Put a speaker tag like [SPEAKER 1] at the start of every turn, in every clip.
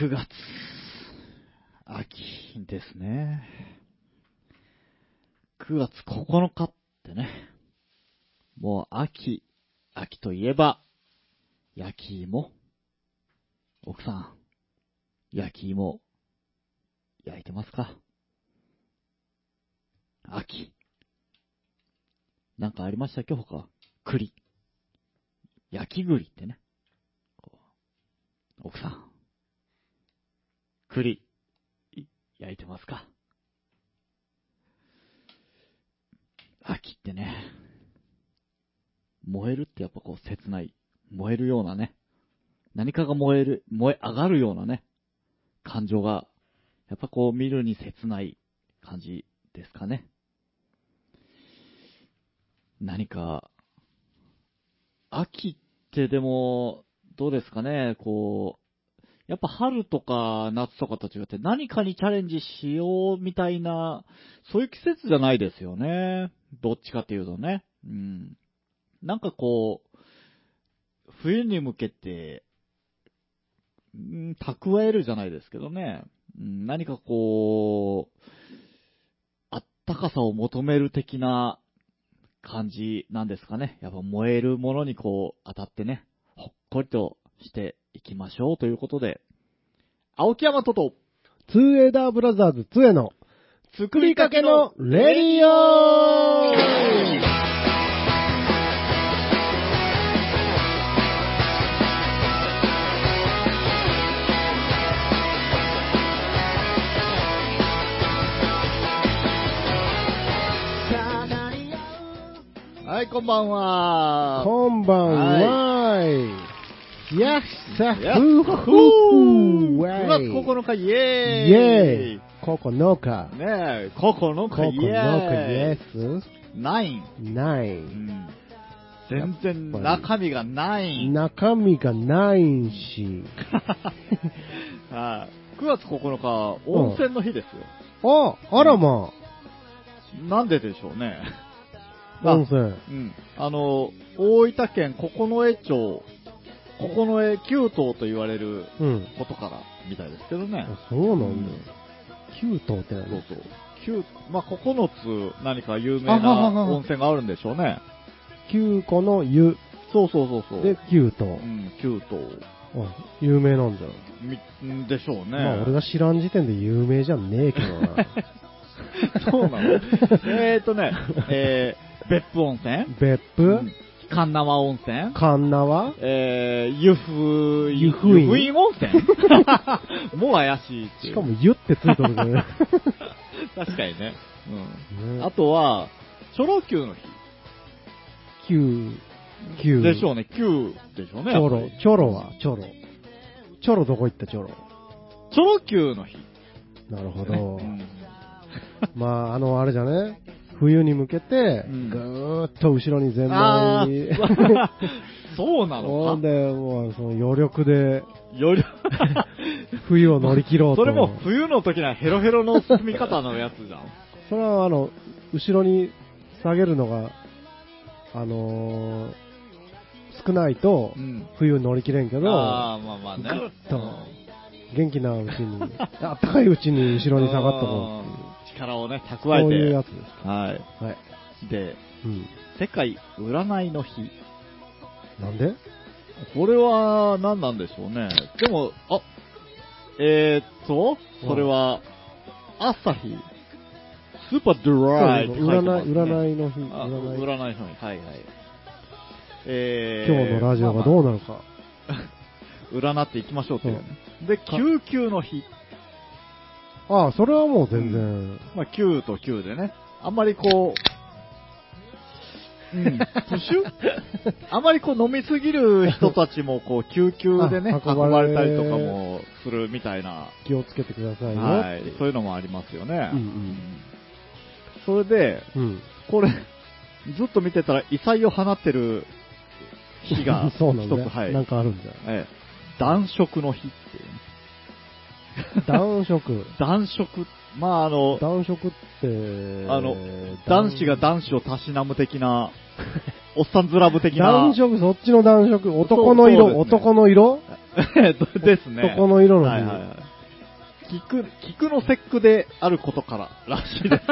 [SPEAKER 1] 9月、秋ですね。9月9日ってね、もう秋、秋といえば、焼き芋。奥さん、焼き芋、焼いてますか？秋。なんかありましたっけ他？栗。焼き栗ってね。奥さん。栗、焼いてますか。秋ってね、燃えるってやっぱこう切ない、燃えるようなね、何かが燃える、燃え上がるようなね、感情が、やっぱこう見るに切ない。感じですかね。何か、秋ってでも、どうですかね、こう、やっぱ春とか夏とかと違って何かにチャレンジしようみたいな、そういう季節じゃないですよね。どっちかっていうとね。うん。なんかこう、冬に向けて、うん、蓄えるじゃないですけどね。うん、何かこう、あったかさを求める的な感じなんですかね。やっぱ燃えるものにこう当たってね、ほっこりとしていきましょうということで、青木山とと、
[SPEAKER 2] ツーエイダーブラザーズ2への作りかけのレディオ。
[SPEAKER 1] はい、こんばんは。
[SPEAKER 2] こんばんは。ーい。やっさ
[SPEAKER 1] やっ
[SPEAKER 2] ふ
[SPEAKER 1] ほ
[SPEAKER 2] ふ
[SPEAKER 1] ー
[SPEAKER 2] ー
[SPEAKER 1] 9月9日、イ
[SPEAKER 2] イ
[SPEAKER 1] エーイ
[SPEAKER 2] ェーイここのか。
[SPEAKER 1] ねえ、9
[SPEAKER 2] ここの
[SPEAKER 1] 日、
[SPEAKER 2] か、
[SPEAKER 1] イ
[SPEAKER 2] イ
[SPEAKER 1] エ
[SPEAKER 2] エ
[SPEAKER 1] ーイ
[SPEAKER 2] ス
[SPEAKER 1] ナイン。
[SPEAKER 2] な
[SPEAKER 1] う
[SPEAKER 2] い。
[SPEAKER 1] ん。全然中身がない。
[SPEAKER 2] 中身がないし。
[SPEAKER 1] はい。9月9日、温泉の日ですよ。
[SPEAKER 2] あ、あらま
[SPEAKER 1] なんででしょうね。
[SPEAKER 2] あ、温泉。
[SPEAKER 1] うん。あの、大分県九重町、九重九島と言われる
[SPEAKER 2] うん。
[SPEAKER 1] ことからみたいですけどね。
[SPEAKER 2] あそうなんだ。九島って
[SPEAKER 1] そう何そう。九、まあ、9つ何か有名な温泉があるんでしょうね。
[SPEAKER 2] 九個の湯
[SPEAKER 1] そうそうそうそう。
[SPEAKER 2] で九島
[SPEAKER 1] う。ん、九島。
[SPEAKER 2] あ、有名なんだ。
[SPEAKER 1] み、んでしょうね。
[SPEAKER 2] まあ俺が知らん時点で有名じゃねえけどな。
[SPEAKER 1] そうなの？えーとね、えー、別府温泉？
[SPEAKER 2] 別府？
[SPEAKER 1] うん神縄温泉？
[SPEAKER 2] 神縄
[SPEAKER 1] えー、湯布院。
[SPEAKER 2] 湯布院？
[SPEAKER 1] 湯布院温泉？もう怪しいっていう
[SPEAKER 2] しかも湯ってついてるね。
[SPEAKER 1] 確かにね。うん。
[SPEAKER 2] ね
[SPEAKER 1] あとは、チョロ Q の日。
[SPEAKER 2] 九、九。
[SPEAKER 1] でしょうね。Q でしょうね。
[SPEAKER 2] チョロチョロは、チョロ。チョロどこ行ったチョロ？
[SPEAKER 1] チョロ Q の日。
[SPEAKER 2] なるほど
[SPEAKER 1] う。ん
[SPEAKER 2] まあ、あの、あれじゃね？冬に向けて、
[SPEAKER 1] うん
[SPEAKER 2] ぐーっと後ろに全
[SPEAKER 1] あ
[SPEAKER 2] 面に。
[SPEAKER 1] ー そうなのか？
[SPEAKER 2] で、もう、その余力で
[SPEAKER 1] より、
[SPEAKER 2] 冬を乗り切ろうと。
[SPEAKER 1] それも冬の時にはヘロヘロの進み方のやつじゃん。
[SPEAKER 2] それはあの、後ろに下げるのが、あのー少ないと
[SPEAKER 1] う、ん。
[SPEAKER 2] 冬乗り切れんけど、
[SPEAKER 1] ああ、まあまあね。
[SPEAKER 2] ぐっと元気なうちに、あったかいうちに後ろに下がっとこうっていう。
[SPEAKER 1] うん力をね、蓄
[SPEAKER 2] そういう
[SPEAKER 1] えて。
[SPEAKER 2] やつです。
[SPEAKER 1] はい。
[SPEAKER 2] はい。
[SPEAKER 1] で、
[SPEAKER 2] うん。
[SPEAKER 1] 世界占いの日。
[SPEAKER 2] なんで？
[SPEAKER 1] これは何なんでしょうね。でも、あ、えー、っと、それは、朝日、スーパードライって書いて
[SPEAKER 2] 占い、
[SPEAKER 1] ます、ね。
[SPEAKER 2] 占いの日、
[SPEAKER 1] あ
[SPEAKER 2] 占い。
[SPEAKER 1] 占いの日。はいはい。えー、
[SPEAKER 2] 今日のラジオがどうなるか。
[SPEAKER 1] まあまあ 占っていきましょうというね。で、救急の日。
[SPEAKER 2] ああ、それはもう全然。
[SPEAKER 1] まあ、9と9でね。あんまりこう、うん、プシュ？あまりこう飲みすぎる人たちもこう救急でね、
[SPEAKER 2] あ
[SPEAKER 1] 運ば
[SPEAKER 2] れ
[SPEAKER 1] れたりとかもするみたいな、
[SPEAKER 2] 気をつけてくださいよ。
[SPEAKER 1] はい、そういうのもありますよね。
[SPEAKER 2] うんうん
[SPEAKER 1] それで、
[SPEAKER 2] うん。
[SPEAKER 1] これ、ずっと見てたら異彩を放ってる日が
[SPEAKER 2] そうなんだ、
[SPEAKER 1] 一つ、はい。
[SPEAKER 2] なんかあるんだよ。
[SPEAKER 1] ええ暖色の日。
[SPEAKER 2] 暖色。
[SPEAKER 1] 暖色、まああの、
[SPEAKER 2] 暖色って、
[SPEAKER 1] あの男子が男子をたしなむ的な、おっさんずラブ的な。
[SPEAKER 2] 暖色、そっちの暖色？男の色、男の色？
[SPEAKER 1] ですね。
[SPEAKER 2] そこの色の日
[SPEAKER 1] はいはいはい。菊、菊の節句であることかららしいです。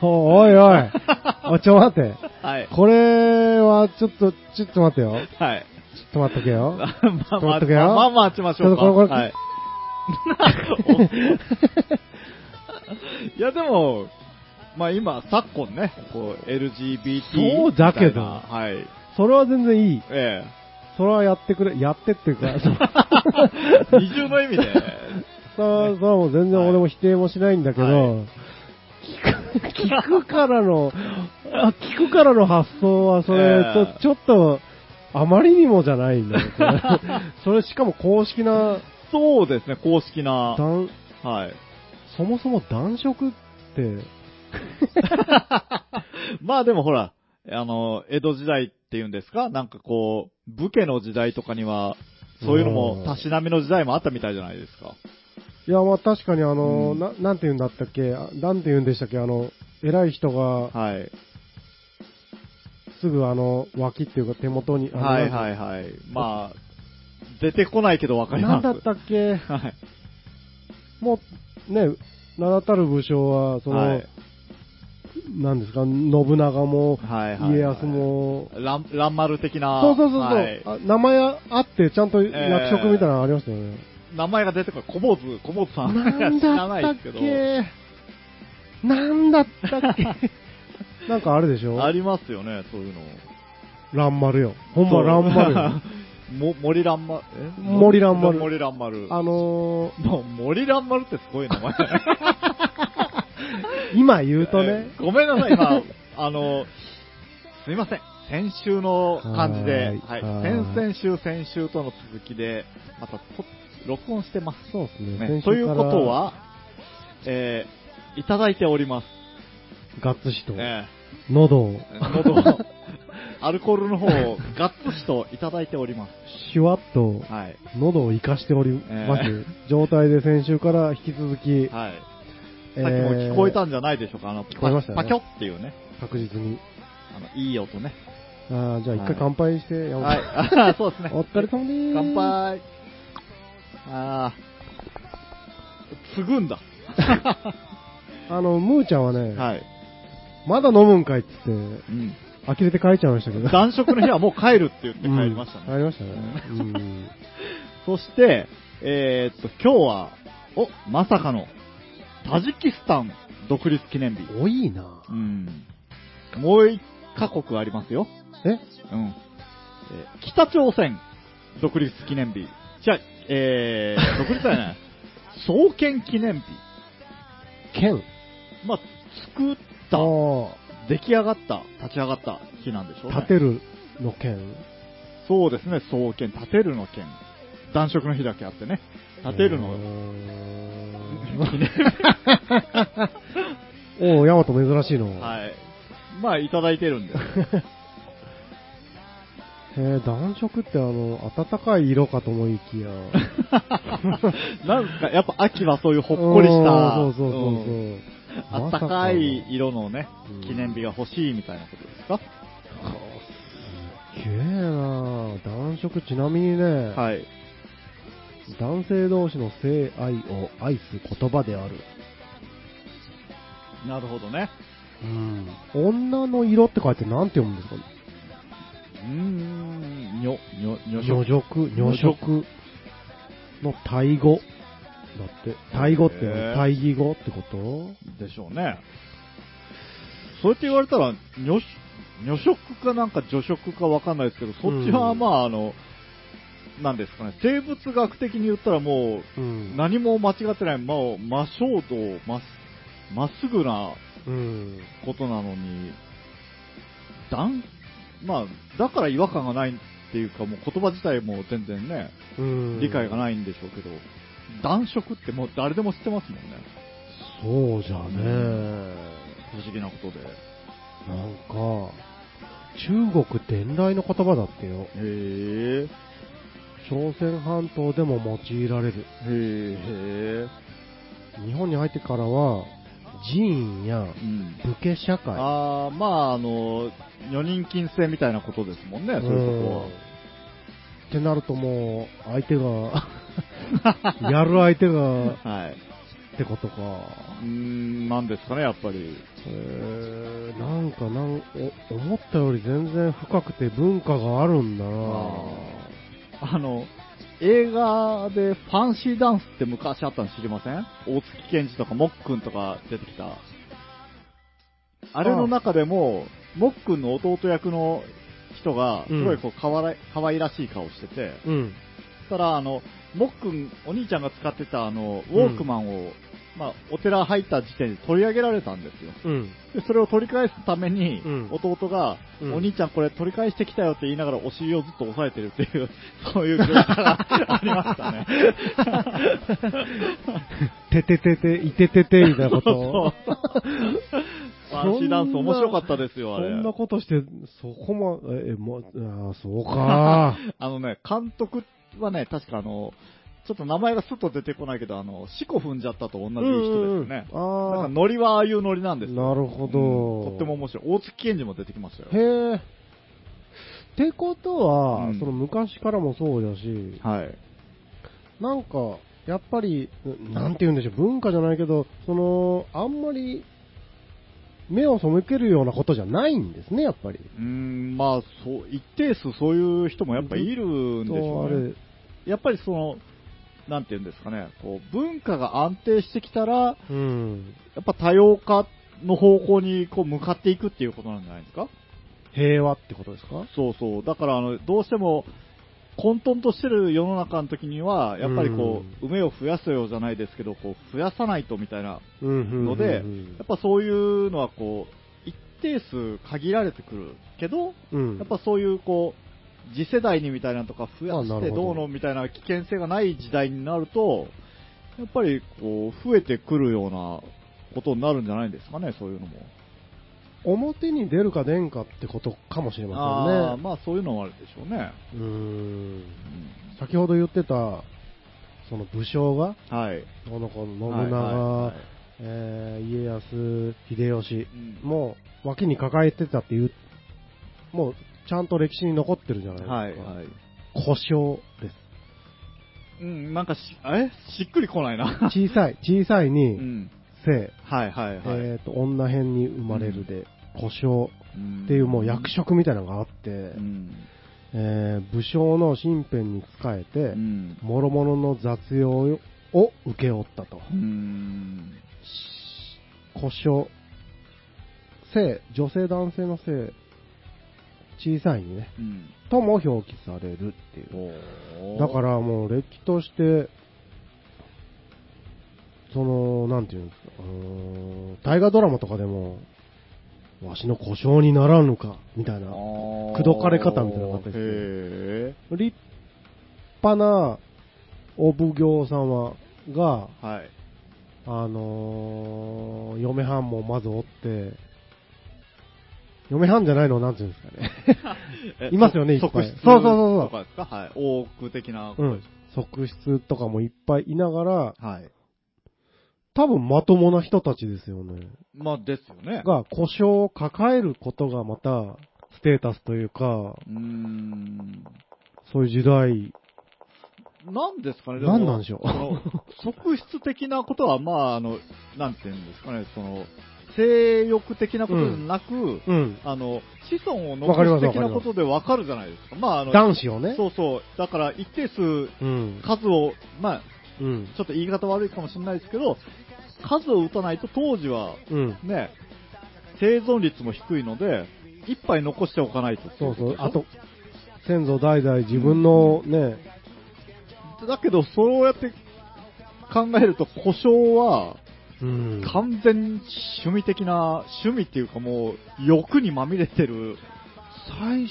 [SPEAKER 2] おいおい。おい、ちょ待って。
[SPEAKER 1] はい。
[SPEAKER 2] これは、ちょっと、ちょっと待ってよ。
[SPEAKER 1] はい。
[SPEAKER 2] ちょっと待っとけよ。
[SPEAKER 1] まあまあ、
[SPEAKER 2] 待っとけよ
[SPEAKER 1] まあまあ待ちましょうか。はい。いやでも、まあ今、昨今ね、こう、LGBT
[SPEAKER 2] そうだけど
[SPEAKER 1] はい。
[SPEAKER 2] それは全然いい。
[SPEAKER 1] え
[SPEAKER 2] それはやってくれ、やってっていうか。
[SPEAKER 1] 二重の意味で、
[SPEAKER 2] それはそれはもう全然俺も否定もしないんだけど、
[SPEAKER 1] は
[SPEAKER 2] 聞く、聞くからの、あ聞くからの発想は、それ、
[SPEAKER 1] ええ
[SPEAKER 2] ちょちょっと、あまりにもじゃないんだよ。そ れそれしかも公式な、
[SPEAKER 1] そうですね、公式な、
[SPEAKER 2] 男
[SPEAKER 1] はい。
[SPEAKER 2] そもそも男色って、
[SPEAKER 1] まあでもほら、あの、江戸時代っていうんですか？なんかこう、武家の時代とかには、そういうのも、たしなみの時代もあったみたいじゃないですか。
[SPEAKER 2] いや、まあ確かにあの、
[SPEAKER 1] うん
[SPEAKER 2] な、なんて言うんだったっけ、あなんて言うんでしたっけ、あの、偉い人が、
[SPEAKER 1] はい。
[SPEAKER 2] すぐあの、脇っていうか手元に、
[SPEAKER 1] はいはいはい。まあ、出てこないけどわかります。
[SPEAKER 2] なんだったっけ、
[SPEAKER 1] はい。
[SPEAKER 2] もう、ね、名だたる武将は、その、
[SPEAKER 1] はい
[SPEAKER 2] なんですか、信長も、
[SPEAKER 1] はいはいはい
[SPEAKER 2] 家康も、
[SPEAKER 1] ラン、ランマル的な。
[SPEAKER 2] そうそうそうそう、
[SPEAKER 1] はい
[SPEAKER 2] あ名前あって、ちゃんと役職みたいなのありましたよね。
[SPEAKER 1] 名前が出てこない。小坊主、小坊主さん。
[SPEAKER 2] なんだったっ。
[SPEAKER 1] け？
[SPEAKER 2] なんだったっけ？なんかあるでしょ？
[SPEAKER 1] ありますよね、そういうの。
[SPEAKER 2] 蘭丸よ。ほんま
[SPEAKER 1] そう
[SPEAKER 2] 蘭丸よ。
[SPEAKER 1] も、森蘭丸、え？
[SPEAKER 2] 森蘭丸
[SPEAKER 1] 森蘭丸。
[SPEAKER 2] あのー、
[SPEAKER 1] もう森蘭丸ってすごい名前。
[SPEAKER 2] 今言うとね、
[SPEAKER 1] えーごめんなさい、今、あの、すいません。先週の感じで、は。
[SPEAKER 2] はいいはい
[SPEAKER 1] 先々週、先週との続きで、またと、録音してます。
[SPEAKER 2] そうですね。
[SPEAKER 1] ねということ、は、えーいただいております。
[SPEAKER 2] ガッツシと、
[SPEAKER 1] ね、
[SPEAKER 2] 喉を、
[SPEAKER 1] 喉をアルコールの方をガッツシといただいております。
[SPEAKER 2] シュワッと、
[SPEAKER 1] はい。
[SPEAKER 2] 喉を生かしております、
[SPEAKER 1] え
[SPEAKER 2] 状態で先週から引き続き、
[SPEAKER 1] はい。
[SPEAKER 2] えー
[SPEAKER 1] さっきも聞こえたんじゃないでしょうか。あの、
[SPEAKER 2] 聞こえましたね
[SPEAKER 1] パキョっていうね、
[SPEAKER 2] 確実に。
[SPEAKER 1] あの、いい音ね。
[SPEAKER 2] あーじゃあ一
[SPEAKER 1] はい
[SPEAKER 2] 回乾杯して、山本
[SPEAKER 1] はい。あそうですね。
[SPEAKER 2] お疲れ様でーす。
[SPEAKER 1] 乾杯。あー。継ぐんだ。
[SPEAKER 2] あの、ムーちゃんはね、
[SPEAKER 1] はい。
[SPEAKER 2] まだ飲むんかいっつって、
[SPEAKER 1] うん。
[SPEAKER 2] 呆れて帰っちゃいましたけど。
[SPEAKER 1] 男色の日はもう帰るって言って帰りましたね。
[SPEAKER 2] うん帰りましたね。うん。
[SPEAKER 1] そして、えーっと、今日は、お、まさかの、タジキスタン独立記念日。
[SPEAKER 2] 多いな
[SPEAKER 1] うん。もう一カ国ありますよ。
[SPEAKER 2] え？
[SPEAKER 1] うん。えー北朝鮮独立記念日。じゃあ、えー、独立だよね。創建記念日。
[SPEAKER 2] 剣
[SPEAKER 1] まあ、作った、
[SPEAKER 2] あ
[SPEAKER 1] 出来上がった、立ち上がった日なんでしょうね。
[SPEAKER 2] 立てるの剣
[SPEAKER 1] そうですね、創建、立てるの剣。男色の日だけあってね。立てるの
[SPEAKER 2] おう、ヤマト珍しいの。
[SPEAKER 1] はい。まあ、いただいてるんで。
[SPEAKER 2] えー、暖色ってあの、暖かい色かと思いきや。
[SPEAKER 1] なんか、やっぱ秋はそういうほっこりした、
[SPEAKER 2] そうそうそうそう。
[SPEAKER 1] うんあったかい色のね、記念日が欲しいみたいなことですか、
[SPEAKER 2] すげえな暖色ちなみにね、
[SPEAKER 1] はい。
[SPEAKER 2] 男性同士の性愛を愛す言葉である。
[SPEAKER 1] なるほどね。
[SPEAKER 2] うん。女の色って書いてなんて読むんですか？
[SPEAKER 1] うーん、にょ、にょ、にょ
[SPEAKER 2] 女色、女色のタイ語。だって、タイ語って
[SPEAKER 1] へー
[SPEAKER 2] 対義語ってこと？
[SPEAKER 1] でしょうね。そうやって言われたら、女、女色かなんか女色かわかんないですけど、そっちは
[SPEAKER 2] うん
[SPEAKER 1] まああの、なんですかね、生物学的に言ったらもう、
[SPEAKER 2] うん。
[SPEAKER 1] 何も間違ってない、まあ、真正道、まっ、まっすぐな
[SPEAKER 2] うん。
[SPEAKER 1] ことなのに、だん、まあ、だから違和感がないっていうか、もう言葉自体も全然ね、
[SPEAKER 2] うん。
[SPEAKER 1] 理解がないんでしょうけど、男色ってもう誰でも知ってますもんね。
[SPEAKER 2] そうじゃね。
[SPEAKER 1] 不思議なことで。
[SPEAKER 2] なんか、中国伝来の言葉だってよ。
[SPEAKER 1] へ
[SPEAKER 2] 朝鮮半島でも用いられる。
[SPEAKER 1] え、へえ、
[SPEAKER 2] 日本に入ってからは、寺院や
[SPEAKER 1] うん。
[SPEAKER 2] 武家社会。
[SPEAKER 1] あー、まあ、あの、女人禁制みたいなことですもんね、そういうとこは。
[SPEAKER 2] ってなるともう、相手が、やる相手が、
[SPEAKER 1] はい。
[SPEAKER 2] ってことか。
[SPEAKER 1] うーん、なんですかね、やっぱり。
[SPEAKER 2] えー、なんかなんお、思ったより全然深くて文化があるんだな
[SPEAKER 1] あの、映画でファンシーダンスって昔あったの知りません？大月健二とかもっくんとか出てきた。あれの中でも、もっくんの弟役の人が、すごいこう、かわらい、可愛らしい顔してて、
[SPEAKER 2] うん。
[SPEAKER 1] そしたら、あの、もっくん、お兄ちゃんが使ってたあの、ウォークマンを、まあ、お寺入った時点で取り上げられたんですよ。
[SPEAKER 2] うん。
[SPEAKER 1] で、それを取り返すために、
[SPEAKER 2] うん
[SPEAKER 1] 弟が、
[SPEAKER 2] うん
[SPEAKER 1] お兄ちゃんこれ取り返してきたよって言いながらお尻をずっと押さえてるっていう、そういう描写が ありましたね。
[SPEAKER 2] てててて、いててて、みたいなこ
[SPEAKER 1] そうァンシーダンス面白かったですよ、あれ。
[SPEAKER 2] そんなことして、そこま、え、もう、あーそうか。
[SPEAKER 1] あのね、監督はね、確かあの、ちょっと名前がスッと出てこないけど、あの、四股踏んじゃったと同じ人ですよね。
[SPEAKER 2] うんうん
[SPEAKER 1] なんかノリはああいうノリなんです。
[SPEAKER 2] なるほど、
[SPEAKER 1] うんとっても面白い。大月健二も出てきましたよ。
[SPEAKER 2] へえ。ってことは、
[SPEAKER 1] うん
[SPEAKER 2] その昔からもそうだし、
[SPEAKER 1] はい。
[SPEAKER 2] なんか、やっぱり、なんて言うんでしょう、文化じゃないけど、その、あんまり、目を背けるようなことじゃないんですね、やっぱり。
[SPEAKER 1] うーん、まあ、そう、一定数そういう人もやっぱいるんでしょうね。やっぱりその、なんていうんですかね、こう、文化が安定してきたら、や
[SPEAKER 2] うん。
[SPEAKER 1] っぱ多様化の方向にこう向かっていくっていうことなんじゃないですか？
[SPEAKER 2] 平和ってことですか？
[SPEAKER 1] そうそう。だから、あの、どうしても、混沌としてる世の中の時には、やっぱりこう、梅を増やすようじゃないですけど、こう、増やさないとみたいな
[SPEAKER 2] うん
[SPEAKER 1] ので、
[SPEAKER 2] うん
[SPEAKER 1] やっぱそういうのはこう、一定数限られてくるけど、
[SPEAKER 2] うん、
[SPEAKER 1] やっぱそういうこう、次世代にみたいなのとか増やして
[SPEAKER 2] ど。
[SPEAKER 1] どうのみたいな危険性がない時代になると、やっぱりこう、増えてくるようなことになるんじゃないですかね、そういうのも。
[SPEAKER 2] 表に出るか出んかってことかもしれま
[SPEAKER 1] あ
[SPEAKER 2] せんね。
[SPEAKER 1] あまあそういうのもあるでしょうね。
[SPEAKER 2] うーん
[SPEAKER 1] うん
[SPEAKER 2] 先ほど言ってた、その武将が、
[SPEAKER 1] はい。
[SPEAKER 2] この子の信長、
[SPEAKER 1] はいはいはい
[SPEAKER 2] えー家康、秀吉
[SPEAKER 1] うん
[SPEAKER 2] も脇に抱えてたっていう、もうちゃんと歴史に残ってるじゃないですか。
[SPEAKER 1] はいはい。
[SPEAKER 2] 故障です。
[SPEAKER 1] うん、なんかし、え？しっくりこないな。
[SPEAKER 2] 小さい、小さいうに、
[SPEAKER 1] ん。
[SPEAKER 2] 生、
[SPEAKER 1] はいはいはい。
[SPEAKER 2] えっ、と、女編に生まれるで、故障
[SPEAKER 1] うん
[SPEAKER 2] っていうもう役職みたいなのがあって、
[SPEAKER 1] うん。
[SPEAKER 2] えー武将の身辺に仕えて
[SPEAKER 1] う、ん。
[SPEAKER 2] 諸々の雑用を請け負ったと。
[SPEAKER 1] うん。
[SPEAKER 2] 故障、性、女性男性の性、小さいにね、
[SPEAKER 1] うん。
[SPEAKER 2] とも表記されるっていう。だからもう、れっきとして、その、なんていうんですか、あのー大河ドラマとかでも、わしの故障にならぬか、みたいな、
[SPEAKER 1] 口
[SPEAKER 2] 口説かれ方みたいなのがあったりして
[SPEAKER 1] へ
[SPEAKER 2] 立派なお奉行様が、
[SPEAKER 1] ーはい。
[SPEAKER 2] あのー嫁はんもまずおって、嫁はんじゃないのなんていうんですかね。
[SPEAKER 1] え
[SPEAKER 2] いますよねいっぱいそうそうそうそう
[SPEAKER 1] とかですかはい。多く的なこ
[SPEAKER 2] うん。側室とかもいっぱいいながら、
[SPEAKER 1] はい。
[SPEAKER 2] 多分まともな人たちですよね。
[SPEAKER 1] まあ、ですよね。
[SPEAKER 2] が、故障を抱えることがまた、ステータスというか、
[SPEAKER 1] うーん。
[SPEAKER 2] そういう時代、
[SPEAKER 1] なんですかね、でも
[SPEAKER 2] 何なんでしょう
[SPEAKER 1] 側室的なことは、まあ、あの、なんていうんですかね、その、性欲的なことでなく、
[SPEAKER 2] うん。
[SPEAKER 1] あの、子孫を残す的なことでわかるじゃないですか。まあ、あの、
[SPEAKER 2] 男子をね。
[SPEAKER 1] そうそう。だから、一定数、
[SPEAKER 2] うん。
[SPEAKER 1] 数を、まあ、
[SPEAKER 2] うん。
[SPEAKER 1] ちょっと言い方悪いかもしれないですけど、数を打たないと当時は、
[SPEAKER 2] うん。
[SPEAKER 1] ね、生存率も低いので、一杯残しておかないと。
[SPEAKER 2] そうそう。あと、先祖代々自分のね、
[SPEAKER 1] だけど、そうやって考えると、故障は、
[SPEAKER 2] うん。
[SPEAKER 1] 完全に趣味的な、趣味っていうかもう、欲にまみれてる。
[SPEAKER 2] 最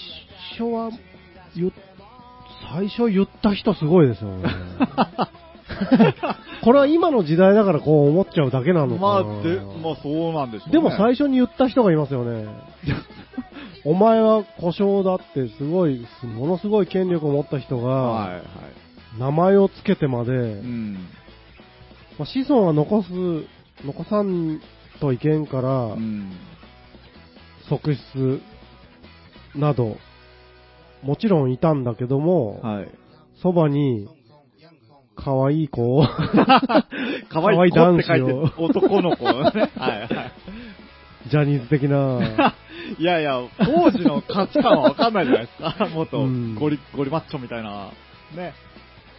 [SPEAKER 2] 初は、言、最初言った人すごいですよね。これは今の時代だからこう思っちゃうだけなのかな。
[SPEAKER 1] まあ、で、まあそうなんでしょうね。
[SPEAKER 2] でも最初に言った人がいますよね。お前は故障だってすごい、ものすごい権力を持った人
[SPEAKER 1] はいは
[SPEAKER 2] が、
[SPEAKER 1] い。
[SPEAKER 2] 名前をつけてまで、
[SPEAKER 1] うん。
[SPEAKER 2] まあ、子孫は残す、残さんといけんから、
[SPEAKER 1] うん。
[SPEAKER 2] 側室などもちろんいたんだけども、
[SPEAKER 1] はい。
[SPEAKER 2] そばに、可愛い子を、
[SPEAKER 1] 可
[SPEAKER 2] 可愛い
[SPEAKER 1] 愛い子って書いて
[SPEAKER 2] 男
[SPEAKER 1] 男の子ね。はいはい。
[SPEAKER 2] ジャニーズ的な、
[SPEAKER 1] いやいや、当時の価値観はわかんないじゃないですか。もっと
[SPEAKER 2] うん
[SPEAKER 1] ゴリ、ゴリマッチョみたいな。ね。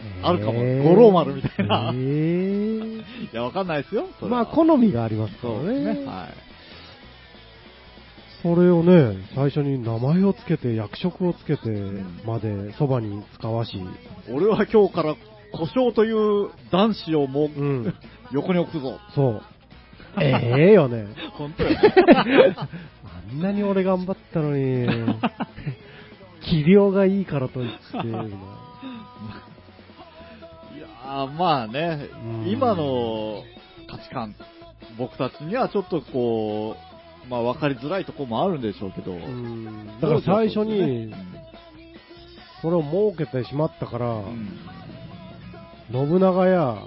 [SPEAKER 2] えー
[SPEAKER 1] あるかも五郎丸みたいな
[SPEAKER 2] えー
[SPEAKER 1] いや、わかんないですよ。
[SPEAKER 2] まあ、好みがありますから
[SPEAKER 1] そうです
[SPEAKER 2] ね。
[SPEAKER 1] ね。はい。
[SPEAKER 2] それをね、最初に名前をつけて、役職をつけてまでそばに使わし、
[SPEAKER 1] 俺は今日から故障という男子をもう、
[SPEAKER 2] うん、
[SPEAKER 1] 横に置くぞ。
[SPEAKER 2] そう。ええよね。
[SPEAKER 1] 本当よね。
[SPEAKER 2] あんなに俺頑張ったのに、器量がいいからといって、
[SPEAKER 1] いやーまあね
[SPEAKER 2] うん、
[SPEAKER 1] 今の価値観、僕たちにはちょっとこう、まあ分かりづらいところもあるんでしょうけど。
[SPEAKER 2] うんだから最初に、それを設けてしまったから、
[SPEAKER 1] うん
[SPEAKER 2] 信長や、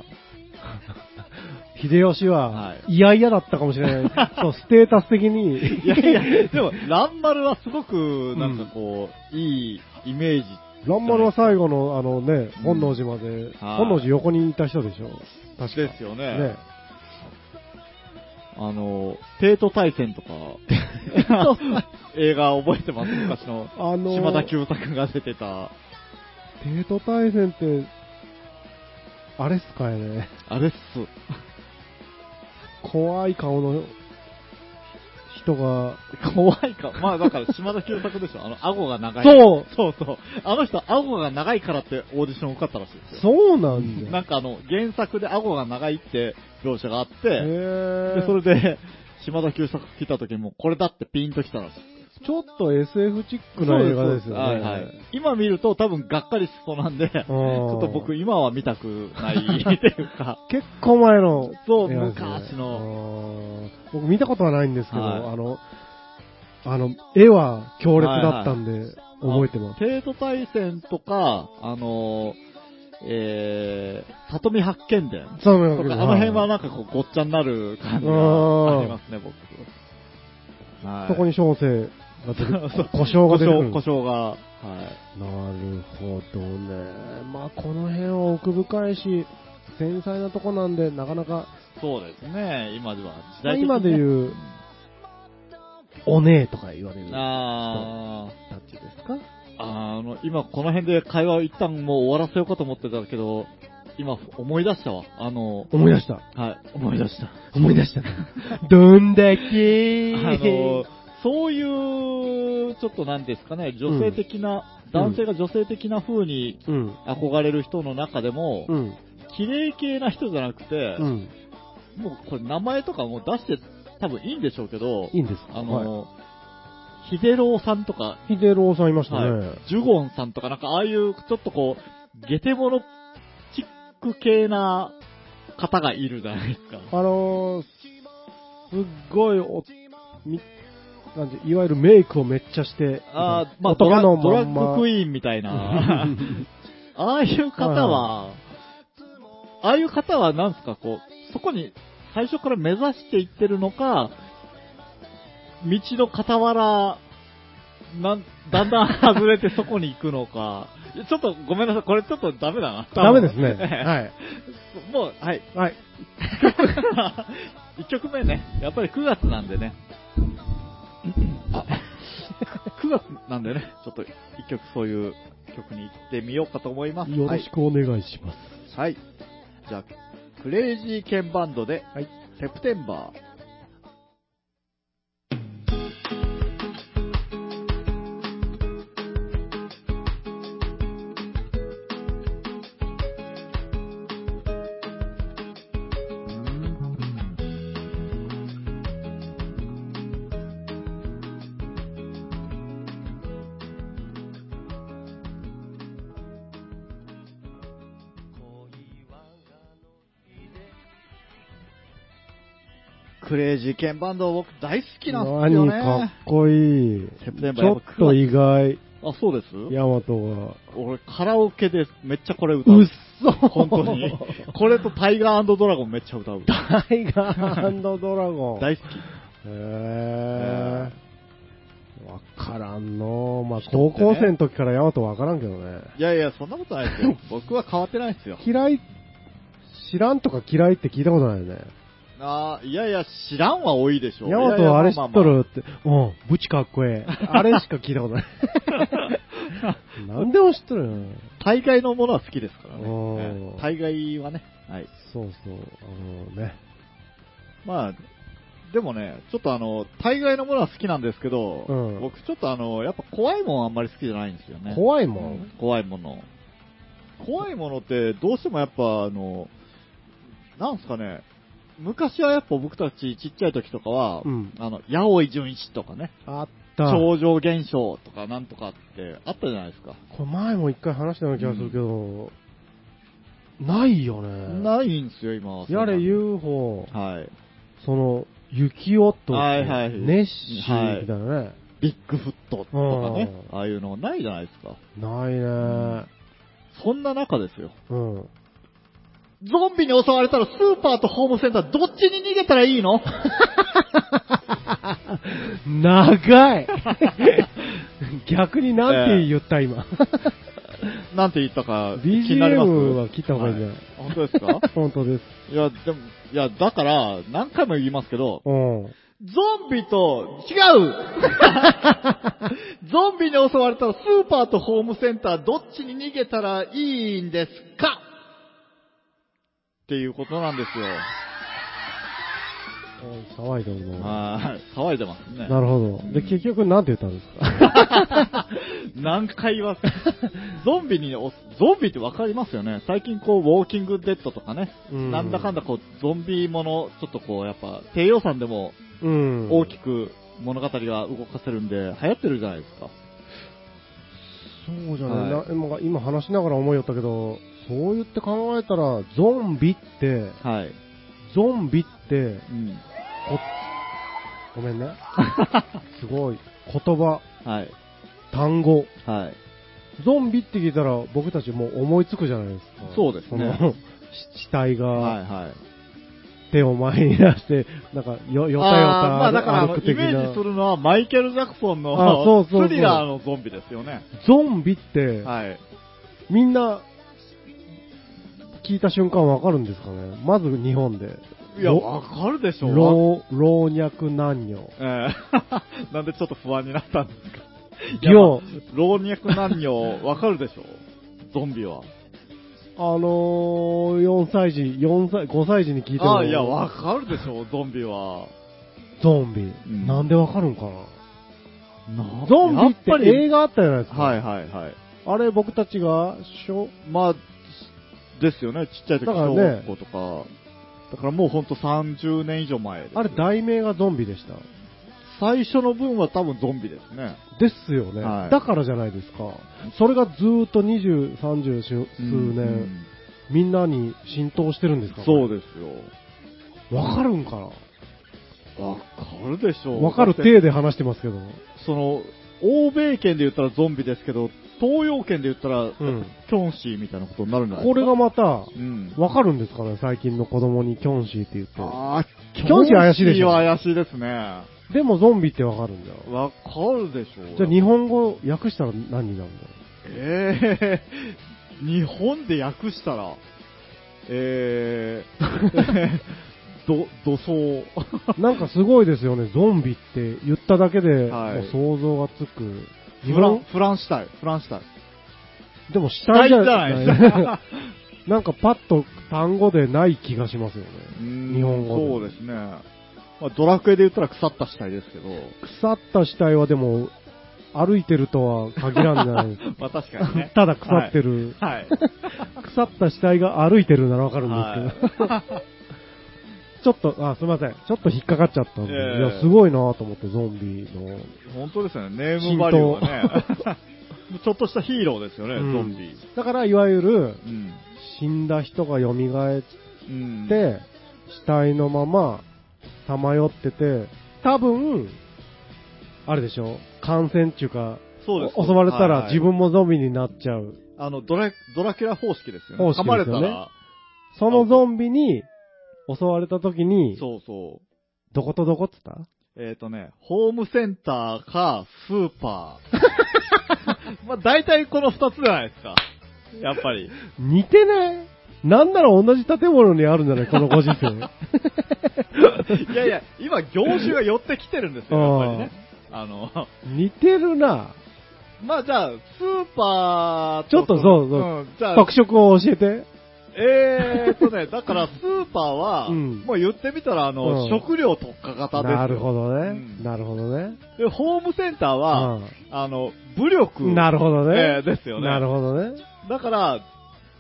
[SPEAKER 2] 秀吉
[SPEAKER 1] は
[SPEAKER 2] は、嫌々だったかもしれない。そう、ステータス的に。
[SPEAKER 1] いやいや、でも、蘭丸はすごく、なんかこう、いいイメージ。
[SPEAKER 2] 蘭丸は最後の、あのね、
[SPEAKER 1] うん
[SPEAKER 2] 本能寺まで、
[SPEAKER 1] はい
[SPEAKER 2] 本能寺横にいた人でしょ。確か
[SPEAKER 1] ですよね。
[SPEAKER 2] ね。
[SPEAKER 1] あの、帝都大戦とか、映画覚えてます？昔の、
[SPEAKER 2] あの
[SPEAKER 1] 島田久作が出てた、
[SPEAKER 2] 帝都大戦って、あれっすかいね。
[SPEAKER 1] あれっす。
[SPEAKER 2] 怖い顔の人が、
[SPEAKER 1] 怖いか。まあだから島田久作でしょ。あの、顎が長い。
[SPEAKER 2] そう
[SPEAKER 1] そうそう。あの人、顎が長いからってオーディション受かったらしいですよ。
[SPEAKER 2] そうなんだよ。
[SPEAKER 1] なんかあの、原作で顎が長いって描写があって、
[SPEAKER 2] へ
[SPEAKER 1] で、
[SPEAKER 2] ー
[SPEAKER 1] それで、島田久作来た時にもうこれだってピンと来たらしい。
[SPEAKER 2] ちょっと SF チックな映画ですよね。
[SPEAKER 1] はいはい。今見ると多分がっかりしそうなんで、ちょっと僕今は見たくないっていうか、
[SPEAKER 2] 結構前の
[SPEAKER 1] そう昔の
[SPEAKER 2] 僕見たことはないんですけど、
[SPEAKER 1] はい
[SPEAKER 2] あの、あの、絵は強烈だったんで、覚えてます。
[SPEAKER 1] 帝都大戦とか、あのー、えー、里見八犬伝
[SPEAKER 2] そう
[SPEAKER 1] とか、あの辺はなんかこうごっちゃになる感じがありますね、僕。はい。
[SPEAKER 2] そこに小生 故障が出てくる。
[SPEAKER 1] 故障が、はい。
[SPEAKER 2] なるほどね。まあ、この辺は奥深いし、繊細なとこなんで、なかなか、
[SPEAKER 1] そうですね、今では時
[SPEAKER 2] まあ
[SPEAKER 1] 代ね
[SPEAKER 2] 今で言う、お姉とか言われる人
[SPEAKER 1] あ
[SPEAKER 2] たちですか？
[SPEAKER 1] ーあの、今この辺で会話を一旦もう終わらせようかと思ってたけど、今思い出したわ。あの、
[SPEAKER 2] 思い出した。
[SPEAKER 1] はい、思い出した。
[SPEAKER 2] 思い出した。どんだけ
[SPEAKER 1] あの、そういう、ちょっとなんですかね、女性的な、男性が女性的な風に
[SPEAKER 2] うん。
[SPEAKER 1] 憧れる人の中でも、
[SPEAKER 2] うん。
[SPEAKER 1] 綺麗系な人じゃなくて、
[SPEAKER 2] うん。
[SPEAKER 1] もうこれ名前とかもう出して多分いいんでしょうけど、
[SPEAKER 2] いいんですか？
[SPEAKER 1] あの、ヒデローさんとか、
[SPEAKER 2] ヒデローさんいましたね。
[SPEAKER 1] はい、ジュゴンさんとかなんかああいうちょっとこう、ゲテモノチック系な方がいるじゃないですか。
[SPEAKER 2] あのー、すっごいお、み、なんて、いわゆるメイクをめっちゃして、
[SPEAKER 1] あーまあドラドラッグクイーンみたいな。ああいう方は、ああいう方はなんですか、こう、そこに最初から目指していってるのか、道の傍ら、なん、だんだん外れてそこに行くのか、ちょっとごめんなさい、これちょっとダメだな。
[SPEAKER 2] ダメですね。
[SPEAKER 1] え え
[SPEAKER 2] はい。
[SPEAKER 1] もう、はい。
[SPEAKER 2] はい。
[SPEAKER 1] 1曲目ね、やっぱり9月なんでね。あ9月なんでね、ちょっと1曲そういう曲に行ってみようかと思います。
[SPEAKER 2] よろしくお願いします。
[SPEAKER 1] はい。じゃあ、クレイジーケンバンドで、
[SPEAKER 2] はい
[SPEAKER 1] セプテンバー。クレイジーケンバンド僕大好きなんですよ
[SPEAKER 2] 何かっ
[SPEAKER 1] ね。
[SPEAKER 2] こいい。
[SPEAKER 1] セプテンバー
[SPEAKER 2] ちょっと意外、
[SPEAKER 1] あ、そうです？
[SPEAKER 2] ヤマトが。
[SPEAKER 1] 俺カラオケでめっちゃこれ歌う。
[SPEAKER 2] うっそ
[SPEAKER 1] 本当に。これとタイガードラゴンめっちゃ歌う。
[SPEAKER 2] タイガードラゴン。
[SPEAKER 1] 大好き。
[SPEAKER 2] へー。わからんの。まあ、高校生の時からヤマトわからんけどね。
[SPEAKER 1] いやいや、そんなことないですよ。僕は変わってないですよ。
[SPEAKER 2] 嫌い、知らんとか嫌いって聞いたことないよね。
[SPEAKER 1] あーいやいや、知らんは多いでしょ。
[SPEAKER 2] ヤマトはあれ知っとるって、うん、ブチかっこええ。あれしか聞いたことない。なんでも知っとるよ。
[SPEAKER 1] 大概のものは好きですからね
[SPEAKER 2] おー
[SPEAKER 1] ええ。大概はね。はい。
[SPEAKER 2] そうそう、あのね。
[SPEAKER 1] まあ、でもね、ちょっとあの、大概のものは好きなんですけど、
[SPEAKER 2] うん
[SPEAKER 1] 僕ちょっとあの、やっぱ怖いもんあんまり好きじゃないんですよね。
[SPEAKER 2] 怖いもん
[SPEAKER 1] 怖いもの。怖いものってどうしてもやっぱあの、なんすかね、昔はやっぱ僕たちちっちゃい時とかは、
[SPEAKER 2] うん
[SPEAKER 1] あの、八百井純一とかね、
[SPEAKER 2] あった。
[SPEAKER 1] 超常現象とかなんとかってあったじゃないですか。
[SPEAKER 2] これ前も一回話したような気がするけど、ないよね。
[SPEAKER 1] ないんですよ、今は。
[SPEAKER 2] やれ UFO、
[SPEAKER 1] はい。
[SPEAKER 2] その、雪音、
[SPEAKER 1] はいはい
[SPEAKER 2] ネッシーみたいなね。
[SPEAKER 1] ビッグフットとかね、
[SPEAKER 2] うん
[SPEAKER 1] ああいうのないじゃないですか。
[SPEAKER 2] ないね。
[SPEAKER 1] そんな中ですよ。
[SPEAKER 2] うん。
[SPEAKER 1] ゾンビに襲われたらスーパーとホームセンターどっちに逃げたらいいの？
[SPEAKER 2] 長い。逆になんて言った、今。
[SPEAKER 1] なんて言ったか気になります
[SPEAKER 2] BGM は切った方がいいん。じゃない、
[SPEAKER 1] 本当ですか？
[SPEAKER 2] 本当です。
[SPEAKER 1] いや、でも、いや、だから、何回も言いますけど、
[SPEAKER 2] うん。
[SPEAKER 1] ゾンビと、違う。ゾンビに襲われたらスーパーとホームセンターどっちに逃げたらいいんですか？っていうことなんですよ。
[SPEAKER 2] 騒いでるの。
[SPEAKER 1] はい。騒いでますね。
[SPEAKER 2] なるほど。で、結局なんて言ったんですか？
[SPEAKER 1] 何回言わせ、ゾンビにお、ゾンビってわかりますよね。最近こう、ウォーキングデッドとかね、
[SPEAKER 2] うん
[SPEAKER 1] なんだかんだこう、ゾンビもの、ちょっとこう、やっぱ、低予算でも
[SPEAKER 2] うん。
[SPEAKER 1] 大きく物語が動かせるんで、流行ってるじゃないですか。
[SPEAKER 2] そうじゃない、
[SPEAKER 1] は
[SPEAKER 2] な今今話しながら思いよったけど、そう言って考えたら、ゾンビって、
[SPEAKER 1] はい。
[SPEAKER 2] ゾンビって、
[SPEAKER 1] うん。
[SPEAKER 2] こごめんね。すごい。言葉、
[SPEAKER 1] はい。
[SPEAKER 2] 単語。
[SPEAKER 1] はい。
[SPEAKER 2] ゾンビって聞いたら僕たちもう思いつくじゃないですか。
[SPEAKER 1] そうですね
[SPEAKER 2] その、し死体
[SPEAKER 1] はい
[SPEAKER 2] が
[SPEAKER 1] はい。
[SPEAKER 2] 手を前に出して、なんかよ、よたよた
[SPEAKER 1] まあだからイメージ
[SPEAKER 2] な
[SPEAKER 1] す。るのはマイケル・ジャクソンの
[SPEAKER 2] あそうそうそう
[SPEAKER 1] スリラーのゾンビですよね。
[SPEAKER 2] ゾンビって、
[SPEAKER 1] はい。
[SPEAKER 2] みんな、聞いた瞬間わかるんですかね？まず日本で。
[SPEAKER 1] いや、
[SPEAKER 2] ろ
[SPEAKER 1] わかるでしょう。
[SPEAKER 2] 老、老若男女。
[SPEAKER 1] ええ なんでちょっと不安になったんですか？
[SPEAKER 2] 量
[SPEAKER 1] いやまあ老若男女、わかるでしょ？ゾンビは。
[SPEAKER 2] あのー、4歳児、4歳、5歳児に聞いても、
[SPEAKER 1] ああ、いや、わかるでしょゾンビは。
[SPEAKER 2] ゾンビ、
[SPEAKER 1] ん
[SPEAKER 2] なんでわかるんかな？
[SPEAKER 1] な
[SPEAKER 2] ゾンビって映画あったじゃないですか。
[SPEAKER 1] はいはいはい。
[SPEAKER 2] あれ僕たちが、小、
[SPEAKER 1] まあ、ですよね、ちっちゃい時
[SPEAKER 2] からね
[SPEAKER 1] 学校とか。だからもうほんと30年以上前です。
[SPEAKER 2] あれ題名がゾンビでした？
[SPEAKER 1] 最初の分は多分ゾンビですね。
[SPEAKER 2] ですよね、
[SPEAKER 1] はい
[SPEAKER 2] だからじゃないですか。それがずーっと20、30数年、
[SPEAKER 1] うん
[SPEAKER 2] みんなに浸透してるんですか？
[SPEAKER 1] そうですよ。
[SPEAKER 2] わかるんか
[SPEAKER 1] わかるでしょ
[SPEAKER 2] な
[SPEAKER 1] う。
[SPEAKER 2] わかる
[SPEAKER 1] だって
[SPEAKER 2] 体で話してますけど。
[SPEAKER 1] その、欧米圏で言ったらゾンビですけど、東洋圏で言ったら、
[SPEAKER 2] ん
[SPEAKER 1] キョンシーみたいなことになるんじゃないですか？
[SPEAKER 2] これがまた、
[SPEAKER 1] うん。
[SPEAKER 2] わかるんですかね？最近の子供にキョンシーって言って。
[SPEAKER 1] あー、
[SPEAKER 2] キョンシー怪しいでしょ
[SPEAKER 1] キョンシーは怪しいですね。
[SPEAKER 2] でもゾンビってわかるんだよ。
[SPEAKER 1] わかるでしょう。
[SPEAKER 2] じゃあ日本語訳したら何になるんだ
[SPEAKER 1] えー、日本で訳したら、えー、ど、土葬。
[SPEAKER 2] なんかすごいですよね、ゾンビって言っただけで、
[SPEAKER 1] はい
[SPEAKER 2] もう想像がつく。日
[SPEAKER 1] フラン
[SPEAKER 2] 本、
[SPEAKER 1] フランシュタイン、フランシュタイン。
[SPEAKER 2] でも死
[SPEAKER 1] 死体
[SPEAKER 2] 体じゃ
[SPEAKER 1] ないですか。
[SPEAKER 2] なんかパッと単語でない気がしますよね。
[SPEAKER 1] うん
[SPEAKER 2] 日本語で
[SPEAKER 1] そうですね。まあ、ドラクエで言ったら腐った死体ですけど。
[SPEAKER 2] 腐った死体はでも、歩いてるとは限らんじゃないですか。
[SPEAKER 1] まあ確かにね。
[SPEAKER 2] ただ腐ってる、
[SPEAKER 1] はい。
[SPEAKER 2] 腐った死体が歩いてるならわかるんですけど、
[SPEAKER 1] はい
[SPEAKER 2] ちょっと、あ、すみません。ちょっと引っかかっちゃったんで、
[SPEAKER 1] ええ
[SPEAKER 2] いや、すごいなと思って、ゾンビの。
[SPEAKER 1] 本当ですよね。ネームバリューがね。ちょっとしたヒーローですよね、
[SPEAKER 2] うん
[SPEAKER 1] ゾンビ。
[SPEAKER 2] だから、いわゆる、
[SPEAKER 1] うん。
[SPEAKER 2] 死んだ人が蘇っ
[SPEAKER 1] うん。
[SPEAKER 2] て、死体のまま、さまよってて、多分、あれでしょ？感染っていうか、
[SPEAKER 1] そうです。
[SPEAKER 2] お襲われた
[SPEAKER 1] はいはい
[SPEAKER 2] ら自分もゾンビになっちゃう。
[SPEAKER 1] あの、ドラ、ドラキュラ方式ですよね。
[SPEAKER 2] 方式
[SPEAKER 1] 噛まれ
[SPEAKER 2] ですよね
[SPEAKER 1] たら、
[SPEAKER 2] そのゾンビに襲われた時に、
[SPEAKER 1] そうそう。
[SPEAKER 2] どことどこっつった？
[SPEAKER 1] えっ、とね、ホームセンターか、スーパー。まあ、大体この二つじゃないですか。やっぱり。
[SPEAKER 2] 似てない？なんなら同じ建物にあるんじゃない？このご時世。
[SPEAKER 1] いやいや、今業種が寄ってきてるんですよ、やっぱりね。あの、
[SPEAKER 2] 似てるな
[SPEAKER 1] まあじゃあ、スーパーと
[SPEAKER 2] ちょっとそうそうん
[SPEAKER 1] じゃあ、
[SPEAKER 2] 特色を教えて。
[SPEAKER 1] えーっとね、だからスーパーは、
[SPEAKER 2] うん
[SPEAKER 1] もう言ってみたら、あの、
[SPEAKER 2] うん
[SPEAKER 1] 食料特化型ですよ。
[SPEAKER 2] なるほどね。
[SPEAKER 1] うん
[SPEAKER 2] なるほどね。
[SPEAKER 1] で、ホームセンターは、
[SPEAKER 2] う
[SPEAKER 1] あの、武力。
[SPEAKER 2] んなるほどね。
[SPEAKER 1] えーですよね。
[SPEAKER 2] なるほどね。
[SPEAKER 1] だから、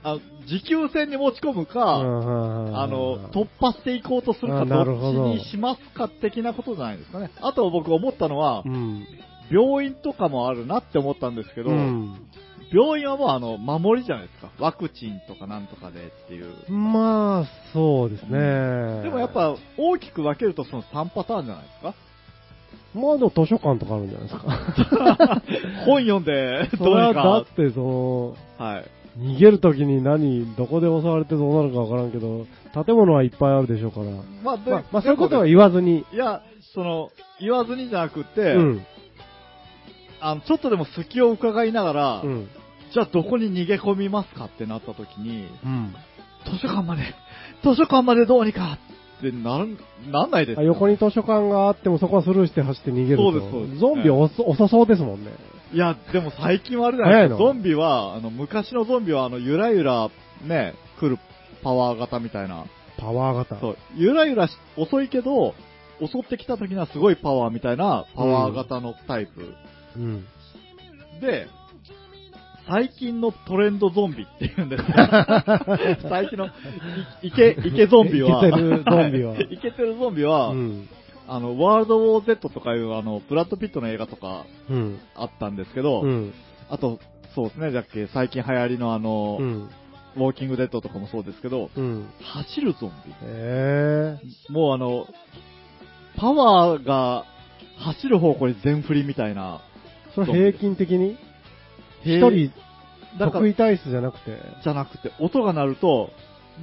[SPEAKER 1] あ持久戦に持ち込むか、
[SPEAKER 2] うん
[SPEAKER 1] あの、突破していこうとするか、
[SPEAKER 2] あ
[SPEAKER 1] どっちにしますか的なことじゃないですかね。あと僕思ったのは、
[SPEAKER 2] うん。
[SPEAKER 1] 病院とかもあるなって思ったんですけど、
[SPEAKER 2] うん
[SPEAKER 1] 病院はもうあの、守りじゃないですか。ワクチンとかなんとかでっていう。
[SPEAKER 2] まあ、そうですね。
[SPEAKER 1] でもやっ、ぱ大きく分けるとその3パターンじゃないですか。
[SPEAKER 2] まあでも図書館とかあるんじゃないですか。
[SPEAKER 1] 本読んで、どうにか。
[SPEAKER 2] だって、その、
[SPEAKER 1] はい。
[SPEAKER 2] 逃げるときに何、どこで襲われてどうなるかわからんけど、建物はいっぱいあるでしょうから。
[SPEAKER 1] まあ、で
[SPEAKER 2] まあ、まあそういうことは言わずに。
[SPEAKER 1] いや、その、言わずにじゃなくて、
[SPEAKER 2] うん。
[SPEAKER 1] あの、ちょっとでも隙を伺いながら、
[SPEAKER 2] うん。
[SPEAKER 1] じゃあどこに逃げ込みますかってなった時に、
[SPEAKER 2] うん。
[SPEAKER 1] 図書館まで、図書館までどうにかってなる、なんないです
[SPEAKER 2] あ
[SPEAKER 1] よ
[SPEAKER 2] 横に図書館があってもそこはスルーして走って逃げると。
[SPEAKER 1] そうですそうです
[SPEAKER 2] ゾンビ遅遅そうですもんね。
[SPEAKER 1] いや、でも最近はあれじゃないですか。ゾンビは、あの、昔のゾンビは、あの、ゆらゆら、ね、来るパワー型みたいな。
[SPEAKER 2] パワー型。
[SPEAKER 1] そう、ゆらゆらし遅いけど、襲ってきた時にはすごいパワーみたいなパワー型のタイプ。
[SPEAKER 2] うん。
[SPEAKER 1] で、最近のトレンドゾンビっていうんですよ。最近のい、いけ、いけゾンビは。
[SPEAKER 2] イケてるゾンビは
[SPEAKER 1] い、いけてるゾンビは、
[SPEAKER 2] うん。
[SPEAKER 1] あの、ワールドウォー Z とかいう、あの、ブラッドピットの映画とか
[SPEAKER 2] うん。
[SPEAKER 1] あったんですけど、
[SPEAKER 2] うん。
[SPEAKER 1] あと、そうですね、だっけ、最近流行りのあの、
[SPEAKER 2] うん。
[SPEAKER 1] ウォーキングデッドとかもそうですけど、
[SPEAKER 2] うん。
[SPEAKER 1] 走るゾン
[SPEAKER 2] え
[SPEAKER 1] ビ。もうあの、パワーが走る方向に全振りみたいな。
[SPEAKER 2] ー。それ平均的に？
[SPEAKER 1] 一
[SPEAKER 2] 一人得意体質じゃなくて？
[SPEAKER 1] じゃなくて、音が鳴ると、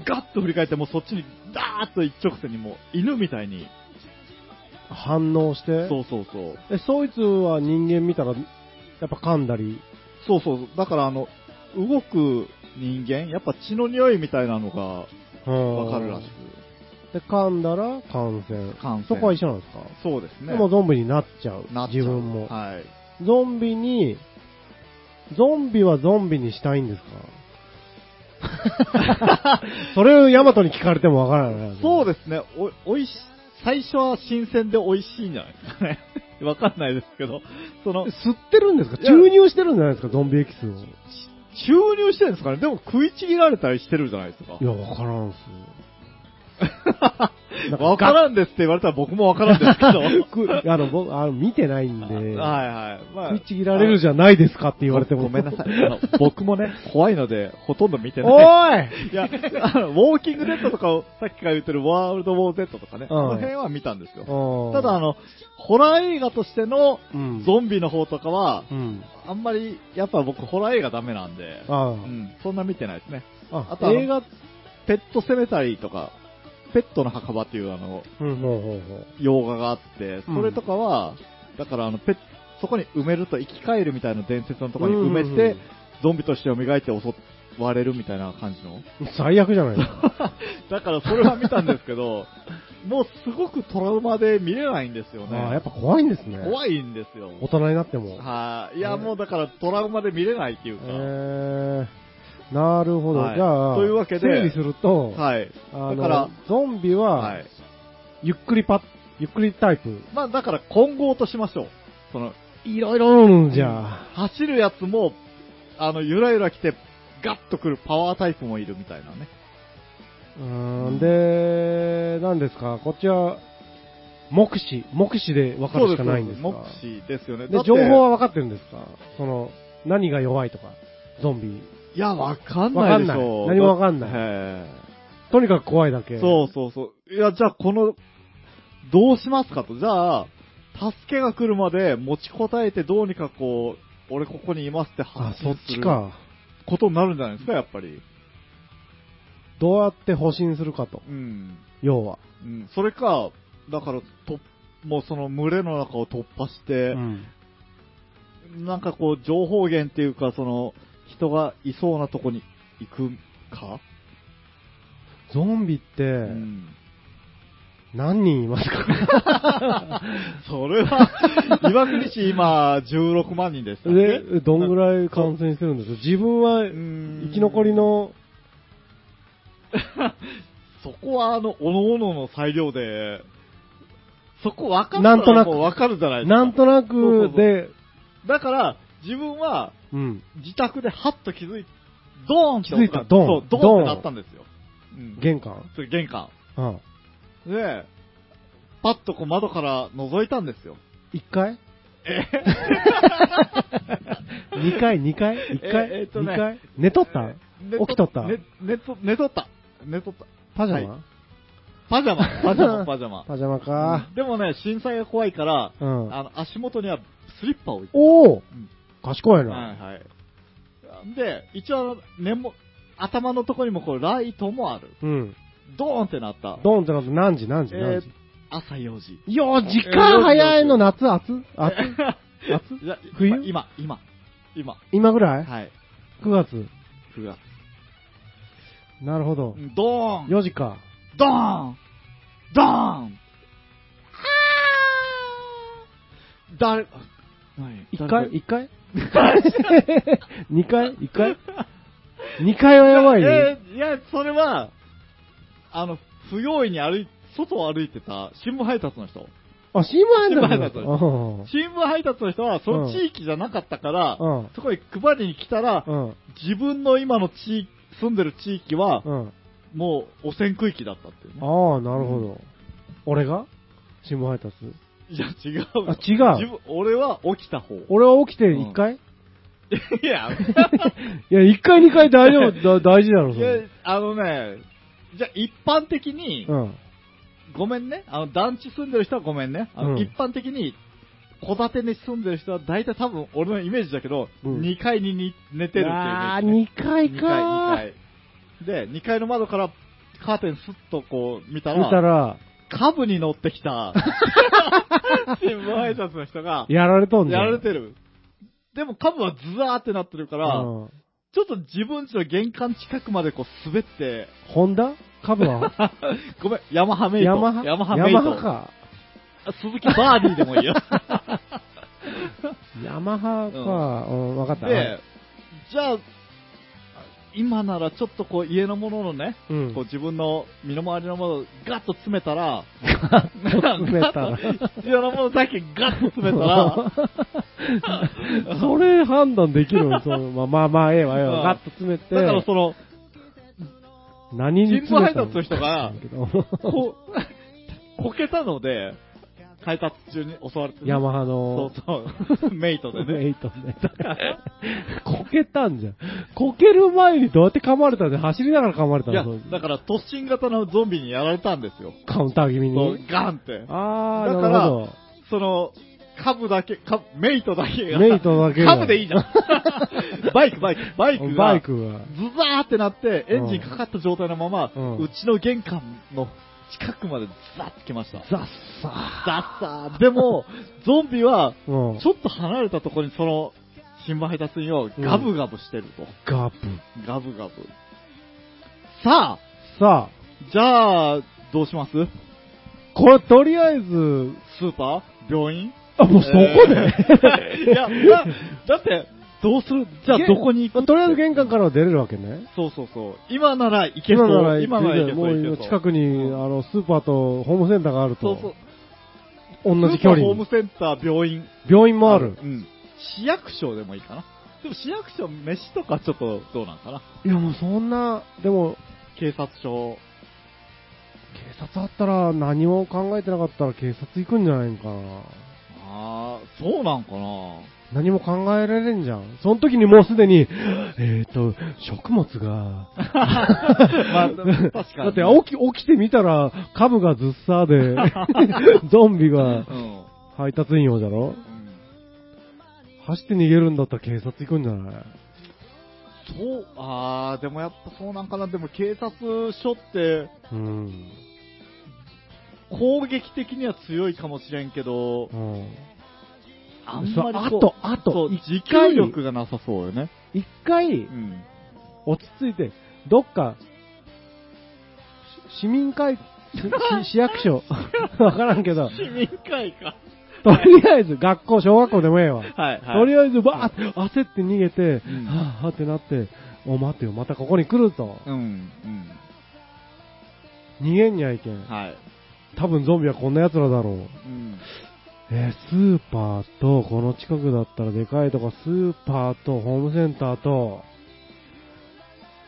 [SPEAKER 1] ガッと振り返って、もうそっちに、ダーッと一直線にもう、犬みたいに。
[SPEAKER 2] 反応して？
[SPEAKER 1] そうそうそう。
[SPEAKER 2] え、そいつは人間見たら、やっぱ噛んだり？
[SPEAKER 1] そうそう。だからあの、動く人間、やっぱ血の匂いみたいなのがわ
[SPEAKER 2] わ
[SPEAKER 1] かるらしく。
[SPEAKER 2] で、噛んだら感染。
[SPEAKER 1] 感染
[SPEAKER 2] そこは一緒なんですか？
[SPEAKER 1] そうですね。
[SPEAKER 2] でもゾンビになっちゃう。
[SPEAKER 1] なっちゃう
[SPEAKER 2] 自分も。
[SPEAKER 1] はい。
[SPEAKER 2] ゾンビに、ゾンビはゾンビにしたいんですか？それをヤマトに聞かれてもわからない。で
[SPEAKER 1] そうですね。お、おいし、最初は新鮮で美味しいんじゃないですかね。わかんないですけど、その、
[SPEAKER 2] 吸ってるんですか？注入してるんじゃないですか？ゾンビエキスを。
[SPEAKER 1] 注入してるんですかね？でも食いちぎられたりしてるじゃないですか
[SPEAKER 2] い。や、わからんっす。
[SPEAKER 1] わからんですって言われたら僕もわからんですけど。
[SPEAKER 2] くあの、僕、あの、見てないんで、
[SPEAKER 1] はいはい。まあ
[SPEAKER 2] 食いちぎられるじゃないですかって言われても。
[SPEAKER 1] ごめんなさい。あの 僕もね、怖いので、ほとんど見て
[SPEAKER 2] お
[SPEAKER 1] ない。
[SPEAKER 2] ーい
[SPEAKER 1] いや、あの、ウォーキングデッドとかを、さっきから言ってるワールドウォー Z とかね、
[SPEAKER 2] うん
[SPEAKER 1] あの辺は見たんですよ。
[SPEAKER 2] うん
[SPEAKER 1] ただ、あの、ホラー映画としての
[SPEAKER 2] うん。
[SPEAKER 1] ゾンビの方とかは、
[SPEAKER 2] うん。
[SPEAKER 1] あんまり、やっぱ僕、ホラー映画ダメなんで、
[SPEAKER 2] あ
[SPEAKER 1] うん、そんな見てないですね。
[SPEAKER 2] あ。
[SPEAKER 1] あと
[SPEAKER 2] 映画、
[SPEAKER 1] ペットセメタリーとか、ペットの墓場っていうあの。洋画があって、それとかは、だからあの、ペッそこに埋めると生き返るみたいな伝説のところに埋めて、ゾンビとして蘇って襲われるみたいな感じの？
[SPEAKER 2] 最悪じゃないですか。
[SPEAKER 1] だからそれは見たんですけど、もうすごくトラウマで見れないんですよね。
[SPEAKER 2] やっぱ怖いんですね。
[SPEAKER 1] 怖いんですよ。
[SPEAKER 2] 大人になっても。
[SPEAKER 1] はい。いや、もうだからトラウマで見れないっていうか。
[SPEAKER 2] えー、なるほど。
[SPEAKER 1] はい
[SPEAKER 2] じゃあ、
[SPEAKER 1] というわけで
[SPEAKER 2] 整理すると、
[SPEAKER 1] はい。だから
[SPEAKER 2] ゾンビは、
[SPEAKER 1] はい。
[SPEAKER 2] ゆっくりパゆっくりタイプ。
[SPEAKER 1] まあだから混合としましょう。その、
[SPEAKER 2] いろいろじゃ
[SPEAKER 1] 走るやつも、あの、ゆらゆら来て、ガッとくるパワータイプもいるみたいなね。
[SPEAKER 2] うーん、で、何ですか、こっちは、目視、目視で分かるしかないんですか？
[SPEAKER 1] 目視ですよね。だ
[SPEAKER 2] で、情報は分かってるんですか？その、何が弱いとか、ゾンビ。
[SPEAKER 1] いや、わかんないでしょ。
[SPEAKER 2] 何もわかんない
[SPEAKER 1] へ
[SPEAKER 2] とにかく怖いだけ。
[SPEAKER 1] えそうそうそう。いや、じゃあこの、どうしますかと。じゃあ、助けが来るまで持ちこたえてどうにかこう、俺ここにいますって
[SPEAKER 2] あ、そっ
[SPEAKER 1] 発信する
[SPEAKER 2] ちか。
[SPEAKER 1] ことになるんじゃないですか、やっぱり。
[SPEAKER 2] どうやって保身するかと。
[SPEAKER 1] うん。
[SPEAKER 2] 要は。
[SPEAKER 1] うん。それか、だから、突もうその群れの中を突破して
[SPEAKER 2] う、ん。
[SPEAKER 1] なんかこう、情報源っていうか、その、人がいそうなとこに行くか、
[SPEAKER 2] ゾンビって、
[SPEAKER 1] うん。
[SPEAKER 2] 何人いますか？
[SPEAKER 1] それは、岩国市今、16万人でしたっけ？
[SPEAKER 2] で、どんぐらい感染してるんですか？自分は
[SPEAKER 1] うん。
[SPEAKER 2] 生き残りの、
[SPEAKER 1] そこは、あの、おのおのの裁量で、そこ分かった
[SPEAKER 2] なんとなく。
[SPEAKER 1] らもう分かるじゃないですか。
[SPEAKER 2] なんとなくで、
[SPEAKER 1] だから、自分は、
[SPEAKER 2] うん。
[SPEAKER 1] 自宅でハッと気づいて、ドーンって
[SPEAKER 2] 気づいたドーン
[SPEAKER 1] そう、ド
[SPEAKER 2] ドーン
[SPEAKER 1] ってなったんですよ。うん。
[SPEAKER 2] 玄関
[SPEAKER 1] それ玄関。
[SPEAKER 2] うん。
[SPEAKER 1] で、パッとこう窓から覗いたんですよ。
[SPEAKER 2] 一回
[SPEAKER 1] え？
[SPEAKER 2] 二回二回一回
[SPEAKER 1] ええっとね
[SPEAKER 2] 二回寝とった？
[SPEAKER 1] 寝
[SPEAKER 2] 起きとった？
[SPEAKER 1] 寝寝と寝とった。寝とった。
[SPEAKER 2] パジャマ、
[SPEAKER 1] はいパジャマ、パジャマ、パジャマ。
[SPEAKER 2] パジャマか。
[SPEAKER 1] でもね、震災が怖いから、
[SPEAKER 2] うん。
[SPEAKER 1] あの、足元にはスリッパを置いて。
[SPEAKER 2] おお
[SPEAKER 1] ん
[SPEAKER 2] 賢いな。
[SPEAKER 1] はいはい。で、一応、根も、頭のとこにもこう、ライトもある。
[SPEAKER 2] うん。
[SPEAKER 1] ドーンってなった。
[SPEAKER 2] ドンってなって何時何時
[SPEAKER 1] え
[SPEAKER 2] 何時？
[SPEAKER 1] ー、朝4時。
[SPEAKER 2] いや、時間早いの夏暑？暑？暑？
[SPEAKER 1] いや
[SPEAKER 2] 冬？
[SPEAKER 1] 今、今、今。
[SPEAKER 2] 今ぐらい？
[SPEAKER 1] はい。
[SPEAKER 2] ?9 月
[SPEAKER 1] ？9月。
[SPEAKER 2] なるほど。
[SPEAKER 1] ドーン
[SPEAKER 2] 4時か。
[SPEAKER 1] ドーンドーン誰、何
[SPEAKER 2] ？1回 ?1 回？?2 回 ?1 回 ?2 回はやばいね。
[SPEAKER 1] えーいや、それは、あの、不用意に歩い、外を歩いてた新聞配達の人。
[SPEAKER 2] あ、新聞配達
[SPEAKER 1] 新聞配達
[SPEAKER 2] うん
[SPEAKER 1] 新聞配達の人は、その地域じゃなかったから、
[SPEAKER 2] うん
[SPEAKER 1] そこに配りに来たら、
[SPEAKER 2] うん。
[SPEAKER 1] 自分の今の地域、住んでる地域は、
[SPEAKER 2] うん。
[SPEAKER 1] もう汚染区域だったっていうね。
[SPEAKER 2] ああ、なるほど。俺が？新聞配達？
[SPEAKER 1] いや、違う。
[SPEAKER 2] あ、違う。
[SPEAKER 1] 自分、俺は起きた方。い
[SPEAKER 2] 俺は起きて1回、
[SPEAKER 1] や、
[SPEAKER 2] いや、1回2回大丈夫、だ大事だろ、そ
[SPEAKER 1] いや
[SPEAKER 2] れ。、
[SPEAKER 1] あのね、じゃあ一般的に、
[SPEAKER 2] うん。
[SPEAKER 1] ごめんね、あの、団地住んでる人はごめんね。あの、
[SPEAKER 2] うん
[SPEAKER 1] 一般的に、戸建てに住んでる人は大体多分俺のイメージだけど、
[SPEAKER 2] うん
[SPEAKER 1] 2階にに寝てるっていうイメ
[SPEAKER 2] ああ、
[SPEAKER 1] ージ、ね。
[SPEAKER 2] 2回
[SPEAKER 1] 2
[SPEAKER 2] か
[SPEAKER 1] 階、2階。で、2階の窓からカーテンスッとこう見たら、
[SPEAKER 2] 見たら、
[SPEAKER 1] カブに乗ってきた、新聞配達の人が、
[SPEAKER 2] やられとんじゃん。
[SPEAKER 1] やられてる。でもカブはズワーってなってるから、
[SPEAKER 2] うん
[SPEAKER 1] ちょっと自分家の玄関近くまでこう滑って、
[SPEAKER 2] ホンダ？カブは？
[SPEAKER 1] ごめん、ヤマハメイト。
[SPEAKER 2] ヤマハ？
[SPEAKER 1] ヤマハメイト。
[SPEAKER 2] ヤマハか。
[SPEAKER 1] あ鈴木バーディーでもいいよ。
[SPEAKER 2] ヤマハか。うん、わかった。
[SPEAKER 1] で、じゃあ、今ならちょっとこう家のもののね、
[SPEAKER 2] うん。
[SPEAKER 1] こう自分の身の回りのものをガッと詰めたら、
[SPEAKER 2] 詰めたら。
[SPEAKER 1] 必要なものだけガッと詰めたら、
[SPEAKER 2] それ判断できるの？そのまあまあまあ、ええわ、ええ
[SPEAKER 1] うん。
[SPEAKER 2] わ。ガッと詰めて。
[SPEAKER 1] だからその、
[SPEAKER 2] 何に詰めた
[SPEAKER 1] の？人が、こう、こけたので、配達中に襲われてね、
[SPEAKER 2] ヤマハ
[SPEAKER 1] そ
[SPEAKER 2] の
[SPEAKER 1] う、そう、メイトでね。
[SPEAKER 2] メイトね。こけたんじゃん。こける前にどうやって噛まれたんで走りながら噛まれた
[SPEAKER 1] いや
[SPEAKER 2] の、
[SPEAKER 1] だから突進型のゾンビにやられたんですよ。
[SPEAKER 2] カウンター気味
[SPEAKER 1] そう
[SPEAKER 2] に。、
[SPEAKER 1] ガンって。
[SPEAKER 2] あー、
[SPEAKER 1] だからその、カブだけ、カブメイトだけが。
[SPEAKER 2] メイトだけが
[SPEAKER 1] カブでいいじゃん。バイク、バイク、バイク
[SPEAKER 2] ど。
[SPEAKER 1] が。
[SPEAKER 2] バイクが。
[SPEAKER 1] ズザーってなって、エンジンかかった状態のまま、
[SPEAKER 2] うん
[SPEAKER 1] うちの玄関の近くまでズザーって来ました。
[SPEAKER 2] ザッサ
[SPEAKER 1] ザッサー。でも、ゾンビは。ちょっと離れたところにその、新聞配達員をガブガブしてると。
[SPEAKER 2] ガブ。
[SPEAKER 1] ガブガブ。さあ、
[SPEAKER 2] さあ、
[SPEAKER 1] じゃあ、どうします？
[SPEAKER 2] これとりあえず、
[SPEAKER 1] スーパー？病院？
[SPEAKER 2] あ、もうそこで、
[SPEAKER 1] えーいや、だだって、どうする？じゃあどこに行く
[SPEAKER 2] とりあえず玄関からは出れるわけね。
[SPEAKER 1] そうそうそう。今なら行けそう。
[SPEAKER 2] 今なら
[SPEAKER 1] 行け
[SPEAKER 2] も
[SPEAKER 1] そう。行けそう
[SPEAKER 2] う近くに、あの、スーパーとホームセンターがある
[SPEAKER 1] そう
[SPEAKER 2] と、
[SPEAKER 1] そう。
[SPEAKER 2] 同じ距離
[SPEAKER 1] スーパーホーム
[SPEAKER 2] に。
[SPEAKER 1] センター、病院。
[SPEAKER 2] 病院もある。
[SPEAKER 1] うん。市役所でもいいかな。でも市役所、飯とかちょっとどうなんかな。
[SPEAKER 2] いや、もうそんな、でも、
[SPEAKER 1] 警察署。
[SPEAKER 2] 警察あったら何も考えてなかったら警察行くんじゃないんかな。
[SPEAKER 1] ああ、そうなんかな。
[SPEAKER 2] 何も考えられんじゃん。その時にもうすでに、えっ、と、食物が、
[SPEAKER 1] まあ、確かに。
[SPEAKER 2] だって起き、起きてみたら、カブがずっさーで、ゾンビが
[SPEAKER 1] うん。
[SPEAKER 2] 配達員用だろ？
[SPEAKER 1] うん
[SPEAKER 2] 走って逃げるんだったら警察行くんじゃない？
[SPEAKER 1] そう、あー、でもやっぱそうなんかな。でも警察署って、
[SPEAKER 2] うん。
[SPEAKER 1] 攻撃的には強いかもしれんけど、
[SPEAKER 2] うん。
[SPEAKER 1] あんまり
[SPEAKER 2] あと、あと、一回、
[SPEAKER 1] 力がなさそうよね。
[SPEAKER 2] 一回
[SPEAKER 1] う、ん。
[SPEAKER 2] 落ち着いて、どっか、し市民会、し市役所、わからんけど、
[SPEAKER 1] 市民会か。
[SPEAKER 2] とりあえず学校、小学校でもええわ。
[SPEAKER 1] はい、はい。
[SPEAKER 2] とりあえず、バーって焦って逃げて、
[SPEAKER 1] うん
[SPEAKER 2] はぁ、はぁってなって、お、待てよ、またここに来ると。
[SPEAKER 1] うん、うん。
[SPEAKER 2] 逃げんにゃいけん。
[SPEAKER 1] はい。
[SPEAKER 2] 多分ゾンビはこんな奴らだろう。
[SPEAKER 1] うん。
[SPEAKER 2] えースーパーと、この近くだったらでかいとこ、スーパーと、ホームセンターと、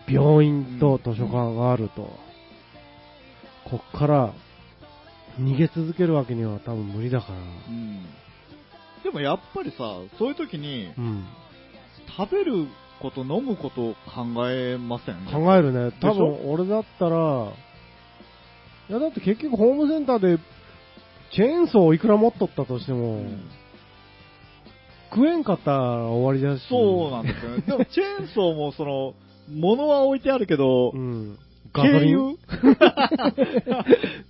[SPEAKER 2] 病院と図書館があると。こっから、逃げ続けるわけには多分無理だから。
[SPEAKER 1] うん。でもやっぱりさ、そういう時に、
[SPEAKER 2] うん。
[SPEAKER 1] 食べること、飲むことを考えません？
[SPEAKER 2] 考えるね。多分俺だったら、いやだって結局ホームセンターで、チェーンソーをいくら持っとったとしても、
[SPEAKER 1] うん
[SPEAKER 2] 食えんかったら終わりだし。
[SPEAKER 1] そうなんですよね。でもチェーンソーもその、物は置いてあるけど、
[SPEAKER 2] うん。ガソリン？
[SPEAKER 1] 軽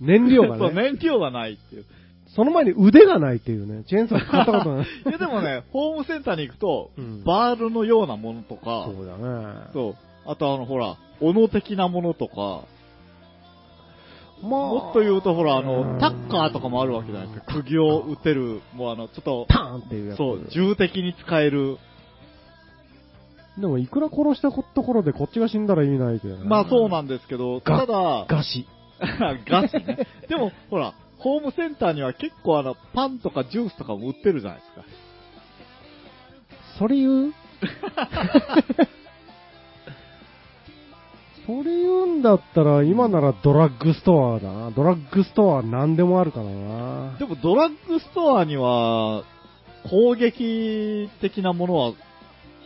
[SPEAKER 2] 燃料が
[SPEAKER 1] そう、
[SPEAKER 2] ね。
[SPEAKER 1] 燃料がないっていう。
[SPEAKER 2] その前に腕がないっていうね。チェーンソー使ったことない。
[SPEAKER 1] いやでもね、ホームセンターに行くと、
[SPEAKER 2] うん
[SPEAKER 1] バールのようなものとか、
[SPEAKER 2] そうだね。
[SPEAKER 1] そう。あとあの、ほら、斧的なものとか、
[SPEAKER 2] まあ、
[SPEAKER 1] もっと言うとほら、あ
[SPEAKER 2] う
[SPEAKER 1] の、
[SPEAKER 2] ん
[SPEAKER 1] タッカーとかもあるわけじゃないですか。釘を打てる、もうあの、ちょっと、
[SPEAKER 2] パーンっていうやつ。
[SPEAKER 1] そう、重的に使える。
[SPEAKER 2] でも、いくら殺したところでこっちが死んだら意味ないけどね。
[SPEAKER 1] まあそうなんですけど、
[SPEAKER 2] ガ
[SPEAKER 1] ただ、
[SPEAKER 2] ガシ。
[SPEAKER 1] ガスね。でも、ほら、ホームセンターには結構あの、パンとかジュースとかも売ってるじゃないですか。
[SPEAKER 2] それ言う？それ言うんだったら、今ならドラッグストアだな。ドラッグストア何でもあるからな。
[SPEAKER 1] でもドラッグストアには、攻撃的なものは、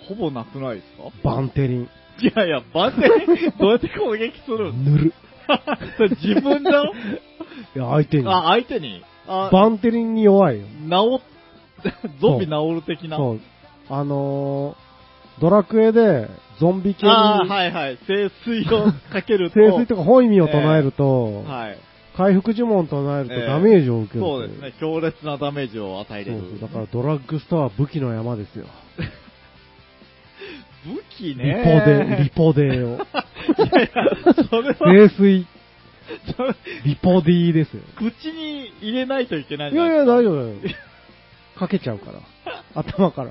[SPEAKER 1] ほぼなくないですか？
[SPEAKER 2] バンテリン。
[SPEAKER 1] いやいや、バンテリンどうやって攻撃するん
[SPEAKER 2] 塗る。
[SPEAKER 1] 自分じゃん
[SPEAKER 2] いや、相手に。
[SPEAKER 1] あ、相手に？あ、
[SPEAKER 2] バンテリンに弱いよ。
[SPEAKER 1] 治っ、ゾンビ治る的な？
[SPEAKER 2] そう。あのー、ドラクエで、ゾンビ系に、
[SPEAKER 1] ああ、はいはい。清水をかけると。
[SPEAKER 2] 聖水とか本意味を唱えると、
[SPEAKER 1] はい。
[SPEAKER 2] 回復呪文唱えると
[SPEAKER 1] ええ
[SPEAKER 2] ダメージを受けるとい
[SPEAKER 1] そうですね。強烈なダメージを与えれる。
[SPEAKER 2] そう。だからドラッグストアは武器の山ですよ。
[SPEAKER 1] 武器
[SPEAKER 2] リポ
[SPEAKER 1] ね。
[SPEAKER 2] デ、リポデを。
[SPEAKER 1] いやいや、それは、
[SPEAKER 2] 聖水、リポディですよ。
[SPEAKER 1] 口に入れないといけないん
[SPEAKER 2] いやいや、大丈夫だよ。かけちゃうから。頭から。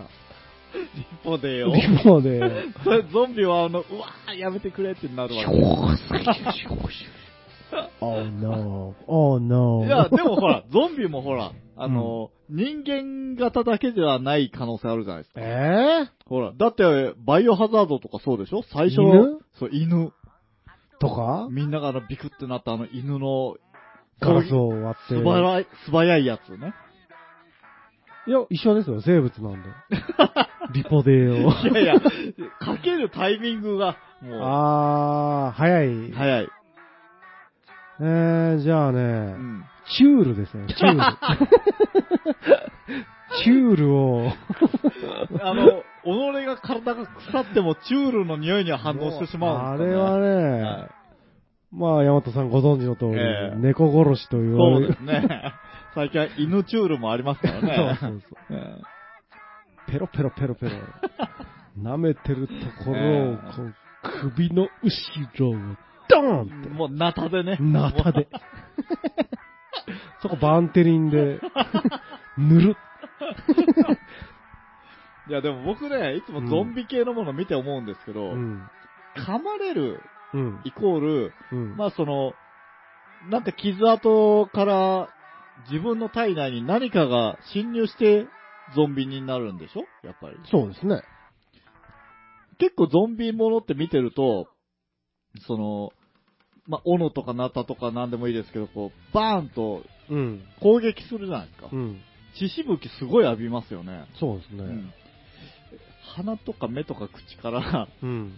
[SPEAKER 1] リポデを。
[SPEAKER 2] リポデ。
[SPEAKER 1] そ れゾンビはあの、うわーやめてくれってなるわけ。
[SPEAKER 2] Oh no, oh no.
[SPEAKER 1] いや、でもほら、ゾンビもほら、あの、人間型だけではない可能性あるじゃないですか。
[SPEAKER 2] え
[SPEAKER 1] ほら、だって、バイオハザードとかそうでしょ？最初
[SPEAKER 2] 犬？
[SPEAKER 1] そう、犬。
[SPEAKER 2] ー、とか？
[SPEAKER 1] みんながビクってなったあの犬の、
[SPEAKER 2] ガラスを割って。
[SPEAKER 1] 素早い、素早いやつね。
[SPEAKER 2] いや、一緒ですよ、生物なんで。リポデを。
[SPEAKER 1] いやいや、かけるタイミングが、も
[SPEAKER 2] あー、早い。
[SPEAKER 1] う、早い。
[SPEAKER 2] えー、じゃあね、
[SPEAKER 1] うん。
[SPEAKER 2] チュールですね、チュール。チュールを、
[SPEAKER 1] あの、己が体が腐っても、チュールの匂いには反応してしまうんですよ、ね。
[SPEAKER 2] あれはね、
[SPEAKER 1] はい
[SPEAKER 2] まあ、ヤマトさんご存知の通り、
[SPEAKER 1] ええ
[SPEAKER 2] 猫殺しと言われる。
[SPEAKER 1] そうですね。最近は犬チュールもありますからね。
[SPEAKER 2] そうそうそう
[SPEAKER 1] え
[SPEAKER 2] ペロペロペロペロ。舐めてるところを、
[SPEAKER 1] ええ
[SPEAKER 2] こう首の後ろを、ドーンって。
[SPEAKER 1] えもう、ナタでね。
[SPEAKER 2] ナタで。そこバンテリンで、塗る。
[SPEAKER 1] いや、でも僕ね、いつもゾンビ系のもの見て思うんですけど、
[SPEAKER 2] うん。
[SPEAKER 1] 噛まれる
[SPEAKER 2] うん。
[SPEAKER 1] イコール、
[SPEAKER 2] うん。
[SPEAKER 1] まあその、なんか傷跡から自分の体内に何かが侵入してゾンビになるんでしょ？やっぱり。
[SPEAKER 2] そうですね。
[SPEAKER 1] 結構ゾンビものって見てると、その、まあ、斧とかナタとかなんでもいいですけど、こう、バーンと
[SPEAKER 2] うん。
[SPEAKER 1] 攻撃するじゃないですか。
[SPEAKER 2] うん。
[SPEAKER 1] 血しぶきすごい浴びますよね。
[SPEAKER 2] そうですね。
[SPEAKER 1] うん。鼻とか目とか口から
[SPEAKER 2] うん。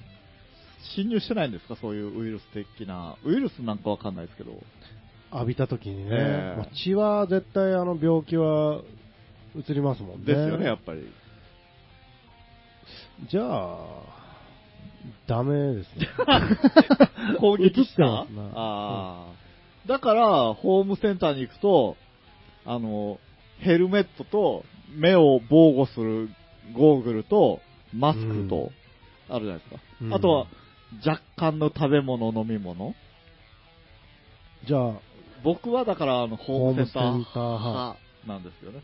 [SPEAKER 1] 侵入してないんですか？そういうウイルス的な。ウイルスなんかわかんないですけど。
[SPEAKER 2] 浴びた時にね、
[SPEAKER 1] ええ
[SPEAKER 2] まあ血は絶対あの病気は移りますもんね。
[SPEAKER 1] ですよね、やっぱり。
[SPEAKER 2] じゃあ、ダメですね。
[SPEAKER 1] 攻撃した？
[SPEAKER 2] 映ってますな
[SPEAKER 1] あだから、ホームセンターに行くと、あの、ヘルメットと目を防護するゴーグルとマスクと、あるじゃないですか。
[SPEAKER 2] うん
[SPEAKER 1] あとは、若干の食べ物、飲み物。
[SPEAKER 2] じゃあ、
[SPEAKER 1] 僕はだから、あの、ホームセンター
[SPEAKER 2] 派
[SPEAKER 1] 派なんですよね。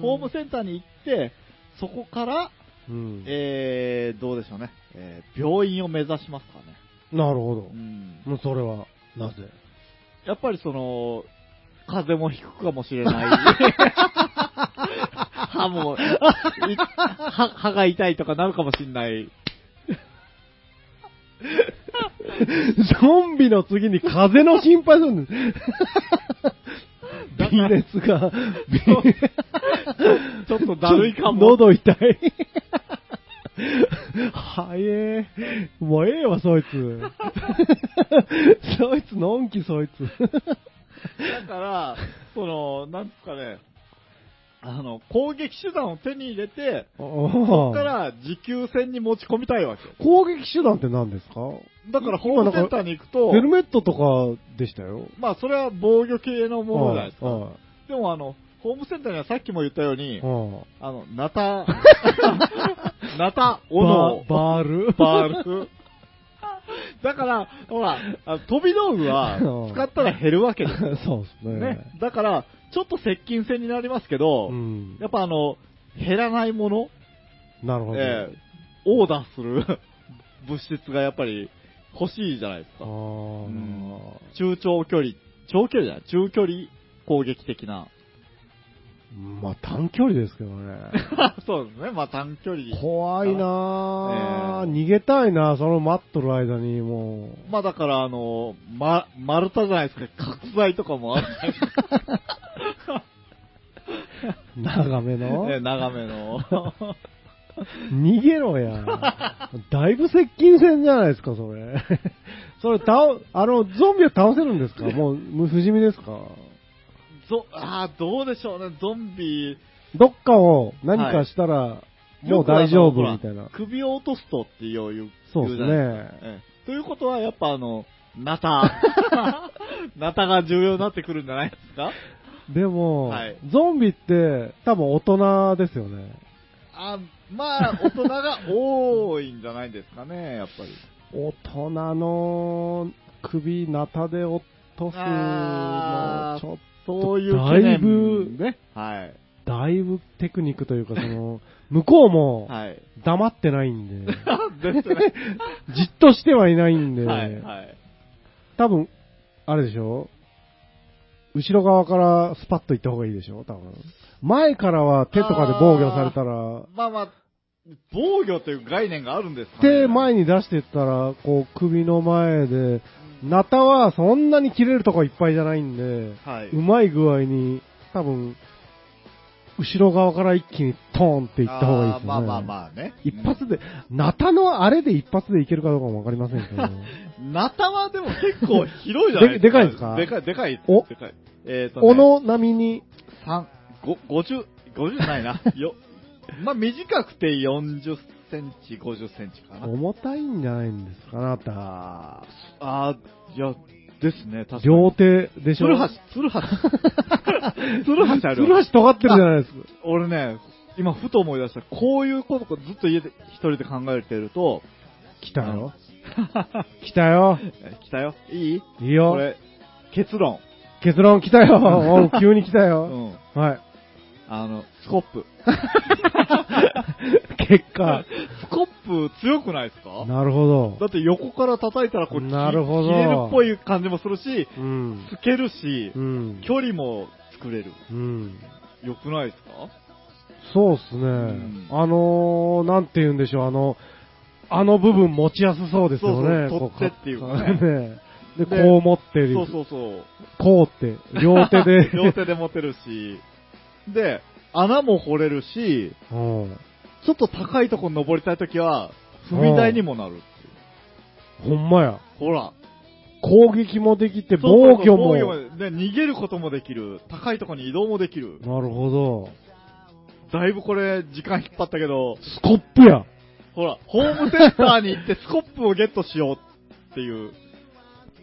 [SPEAKER 1] ホームセンターに行って、そこから、
[SPEAKER 2] うん
[SPEAKER 1] えー、どうでしょうね。えー病院を目指しますからね。
[SPEAKER 2] なるほど
[SPEAKER 1] う。ん。
[SPEAKER 2] もうそれは、なぜ？
[SPEAKER 1] やっぱりその、風邪もひくかもしれない。歯も、歯が痛いとかなるかもしれない。
[SPEAKER 2] ゾンビの次に風の心配するんです。微熱が、
[SPEAKER 1] ちょっとだるいかも。
[SPEAKER 2] 喉痛い。はえー。もうええわ、そいつ。そいつ、のんき、そいつ。
[SPEAKER 1] だから、その、なんですかね、あの、攻撃手段を手に入れて、そこ
[SPEAKER 2] こ
[SPEAKER 1] から持久戦に持ち込みたいわけよ。
[SPEAKER 2] 攻撃手段って何ですか？
[SPEAKER 1] だからホームセンターに行くと
[SPEAKER 2] ヘ、ルメットとかでしたよ。
[SPEAKER 1] まあそれは防御系のものじゃないですか。
[SPEAKER 2] は
[SPEAKER 1] でもあの、ホームセンターにはさっきも言ったようにあの、ナタ、ナタ、
[SPEAKER 2] い
[SPEAKER 1] 斧、
[SPEAKER 2] ババール
[SPEAKER 1] バール。だから、ほら、飛び道具は
[SPEAKER 2] うん
[SPEAKER 1] 使ったら減るわけですよ。
[SPEAKER 2] そうですね。
[SPEAKER 1] ね。だから、ちょっと接近戦になりますけど、
[SPEAKER 2] うん。
[SPEAKER 1] やっぱあの、減らないもの、
[SPEAKER 2] なるほど。
[SPEAKER 1] えーオーダーする 物質がやっぱり欲しいじゃないです
[SPEAKER 2] あ
[SPEAKER 1] か。
[SPEAKER 2] ー
[SPEAKER 1] ん中長距離、長距離じゃない、中距離攻撃的な。
[SPEAKER 2] まあ短距離ですけどね。
[SPEAKER 1] そうですね、まあ短距離。
[SPEAKER 2] 怖いなぁ、
[SPEAKER 1] ええ
[SPEAKER 2] 逃げたいなその待っとる間にもう。
[SPEAKER 1] まあだから、あの、ま、丸太じゃないですか、角材とかもある。
[SPEAKER 2] 長めの、
[SPEAKER 1] ね、長めの。
[SPEAKER 2] 逃げろや。だいぶ接近戦じゃないですか、それ。それ、倒、あの、ゾンビは倒せるんですか？もう、無不死身ですか？
[SPEAKER 1] ぞ、あーどうでしょうね、ゾンビ。
[SPEAKER 2] どっかを何かしたら、もう大丈夫みたいな。
[SPEAKER 1] 首を落とすとっていう言う
[SPEAKER 2] そうですね。
[SPEAKER 1] ええということは、やっぱあの、ナタ。ナタが重要になってくるんじゃないですか？
[SPEAKER 2] でも、
[SPEAKER 1] はい
[SPEAKER 2] ゾンビって多分大人ですよね。
[SPEAKER 1] あまあ、大人が多いんじゃないですかね、やっぱり。
[SPEAKER 2] 大人の首、ナタで落とすの、ちょっ
[SPEAKER 1] そういう
[SPEAKER 2] だいぶ
[SPEAKER 1] 懸念ね。はい。
[SPEAKER 2] と、だいぶテクニックというか、その、向こうも
[SPEAKER 1] はい。
[SPEAKER 2] 黙ってないんで、
[SPEAKER 1] ですね。
[SPEAKER 2] じっとしてはいないんで、
[SPEAKER 1] はい、はい。
[SPEAKER 2] 多分、あれでしょ？後ろ側からスパッと行った方がいいでしょ？多分。前からは手とかで防御されたら、
[SPEAKER 1] まあまあ、防御という概念があるんですかね。
[SPEAKER 2] 手前に出してったら、こう首の前で、ナタはそんなに切れるとこいっぱいじゃないんで、
[SPEAKER 1] はい。
[SPEAKER 2] うまい具合に、多分、後ろ側から一気にトーンっていった方がいいですよね。
[SPEAKER 1] まあまあまあね。
[SPEAKER 2] 一発で、ナタのあれで一発でいけるかどうかもわかりませんけど。
[SPEAKER 1] うん。ナタはでも結構広いじゃないですか。
[SPEAKER 2] ででかいですか？
[SPEAKER 1] でかい、でかい。
[SPEAKER 2] お
[SPEAKER 1] でかい。えっ、と、ね、
[SPEAKER 2] おの並みに、
[SPEAKER 1] 三ご50、50ないな。よ、まあ短くて40センチ、50センチかな。
[SPEAKER 2] 重たいんじゃないんですか、あなた。
[SPEAKER 1] ああ、いや、ですね、確かに。
[SPEAKER 2] 両手でしょ？
[SPEAKER 1] ツルハシ、ツルハシ。ツルハシある
[SPEAKER 2] ツルハシ尖ってるじゃないですか。
[SPEAKER 1] 俺ね、今ふと思い出した。こういうことをずっと家で一人で考えてると、
[SPEAKER 2] 来たよ。来たよ。
[SPEAKER 1] 来たよ。いい？
[SPEAKER 2] いいよ
[SPEAKER 1] こ。れ、結論。
[SPEAKER 2] 結論来たよ。お急に来た
[SPEAKER 1] う
[SPEAKER 2] よ。
[SPEAKER 1] ん。
[SPEAKER 2] はい。
[SPEAKER 1] あの、スコップ。
[SPEAKER 2] 結果。
[SPEAKER 1] スコップ強くないですか？
[SPEAKER 2] なるほど。
[SPEAKER 1] だって横から叩いたらこう、
[SPEAKER 2] なるほど
[SPEAKER 1] 切れるっぽい感じもするし、
[SPEAKER 2] うん。
[SPEAKER 1] つけるし
[SPEAKER 2] う、ん。
[SPEAKER 1] 距離も作れる。
[SPEAKER 2] うん。
[SPEAKER 1] よくないですか？
[SPEAKER 2] そうっすね。
[SPEAKER 1] ん
[SPEAKER 2] あのー、なんて言うんでしょう、あの、あの部分持ちやすそうですよね。
[SPEAKER 1] そうそう
[SPEAKER 2] こ
[SPEAKER 1] 取っ手っていうか ね
[SPEAKER 2] ねで、
[SPEAKER 1] で
[SPEAKER 2] こう持ってる。
[SPEAKER 1] そうそうそう。
[SPEAKER 2] こうって、両手で。
[SPEAKER 1] 両手で持てるし、で、穴も掘れるし、
[SPEAKER 2] うん。
[SPEAKER 1] ちょっと高いとこ登りたいときは、踏み台にもなるっていう。
[SPEAKER 2] ほんまや。
[SPEAKER 1] ほら。
[SPEAKER 2] 攻撃もできて、
[SPEAKER 1] そうそうそう
[SPEAKER 2] 防御も。
[SPEAKER 1] 防御もで、逃げることもできる。高いとこに移動もできる。
[SPEAKER 2] なるほど。
[SPEAKER 1] だいぶこれ、時間引っ張ったけど、
[SPEAKER 2] スコップや。
[SPEAKER 1] ほら、ホームセンターに行って スコップをゲットしようっていう。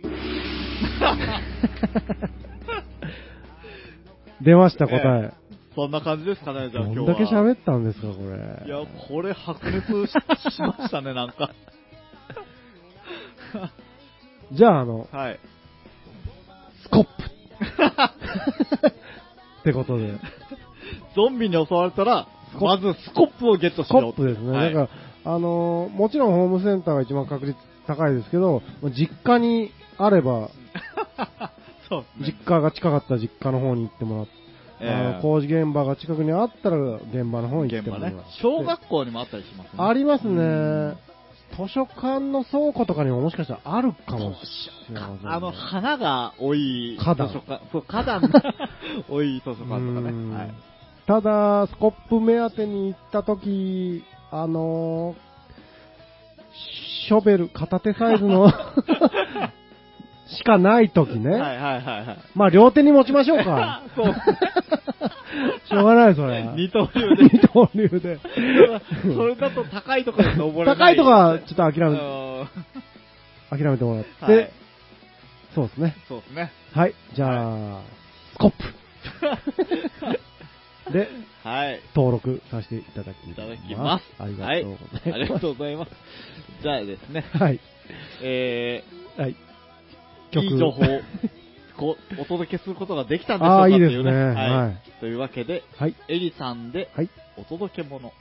[SPEAKER 2] 出ました、答え。
[SPEAKER 1] そんな感じですかね、じゃあ
[SPEAKER 2] ど
[SPEAKER 1] 今日は。
[SPEAKER 2] んだけ喋ったんですか、これ。
[SPEAKER 1] いや、これ白熱ししましたね、なんか。
[SPEAKER 2] じゃあ、あの、
[SPEAKER 1] はい。
[SPEAKER 2] スコップってことで。
[SPEAKER 1] ゾンビに襲われたら、
[SPEAKER 2] スコ
[SPEAKER 1] まずスコップをゲットし
[SPEAKER 2] スコ
[SPEAKER 1] よう
[SPEAKER 2] ップですね。
[SPEAKER 1] はい
[SPEAKER 2] だから、あのーもちろんホームセンターが一番確率高いですけど、実家にあれば、
[SPEAKER 1] そうね。
[SPEAKER 2] 実家が近かったら実家の方に行ってもらって、
[SPEAKER 1] ええ
[SPEAKER 2] あの工事現場が近くにあったら現場の方に行ってもらって。。
[SPEAKER 1] 小学校にもあったりしますね。
[SPEAKER 2] ありますね。図書館の倉庫とかにももしかしたらあるかもしれませんね。
[SPEAKER 1] あの、花が多い図書館、そう、花壇が多い図書館とか
[SPEAKER 2] うん
[SPEAKER 1] ね。はい。
[SPEAKER 2] ただ、スコップ目当てに行った時、あのーショベル、片手サイズの しかない時ね。
[SPEAKER 1] はいはいはいはい。
[SPEAKER 2] まあ、両手に持ちましょうか。
[SPEAKER 1] そう。
[SPEAKER 2] しょうがない、それ。
[SPEAKER 1] 二刀流で。
[SPEAKER 2] 二刀流で。
[SPEAKER 1] それだと高いところで登れない。
[SPEAKER 2] 高いとこはちょっと諦め、
[SPEAKER 1] うん
[SPEAKER 2] 諦めてもらって、
[SPEAKER 1] はい
[SPEAKER 2] そうですね。
[SPEAKER 1] そうですね。
[SPEAKER 2] はい、じゃあ、スコップで、
[SPEAKER 1] はい。
[SPEAKER 2] 登録させていただき
[SPEAKER 1] いただきます。
[SPEAKER 2] ありが
[SPEAKER 1] はい
[SPEAKER 2] とうございます。
[SPEAKER 1] ありがとうございます。じゃあですね、
[SPEAKER 2] はい。
[SPEAKER 1] え
[SPEAKER 2] はい。
[SPEAKER 1] ー、いい情報をこう お届けすることができたんでしょうかって
[SPEAKER 2] いいですね。
[SPEAKER 1] いうね。はい。
[SPEAKER 2] はい。
[SPEAKER 1] というわけで、
[SPEAKER 2] はい。
[SPEAKER 1] エリさんで、
[SPEAKER 2] はい。
[SPEAKER 1] お届け物。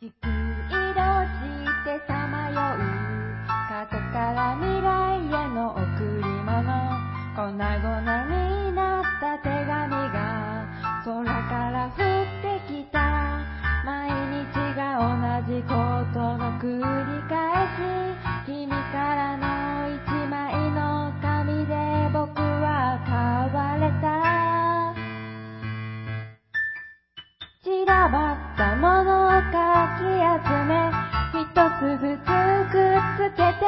[SPEAKER 3] 地区移動してさまよう過去から未来への贈り物粉々になった手紙が空から降ってきた。毎日が同じことの繰り返し。君からの一枚の紙で僕は変われた。散らばったものをかき集め一つずつくっつけて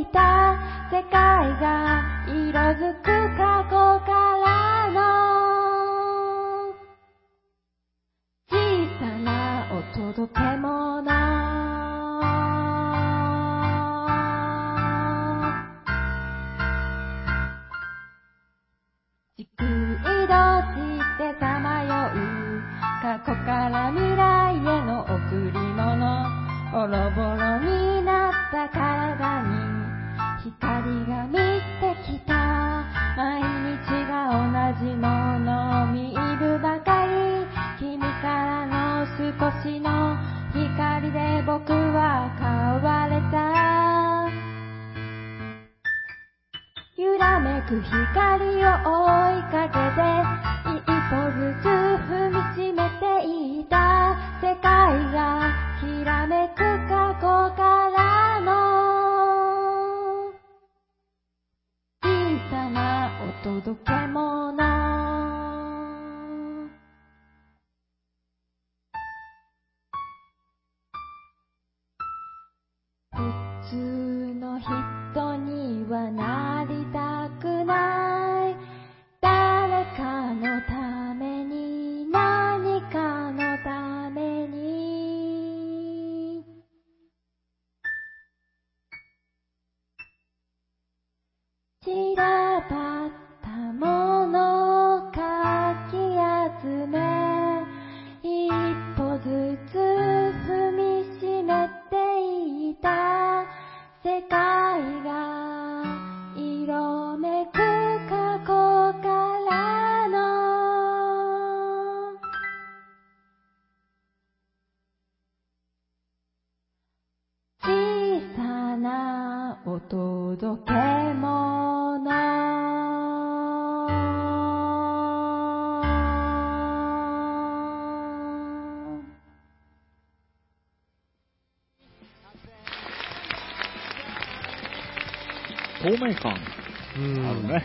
[SPEAKER 3] いた。世界が色づく過去からの届け物地区移動してさまよう。過去から未来への贈り物。ボロボロになった体に。光が満ちてきた。毎日が同じもの。らめ
[SPEAKER 1] 透明感
[SPEAKER 2] うん
[SPEAKER 1] あるね。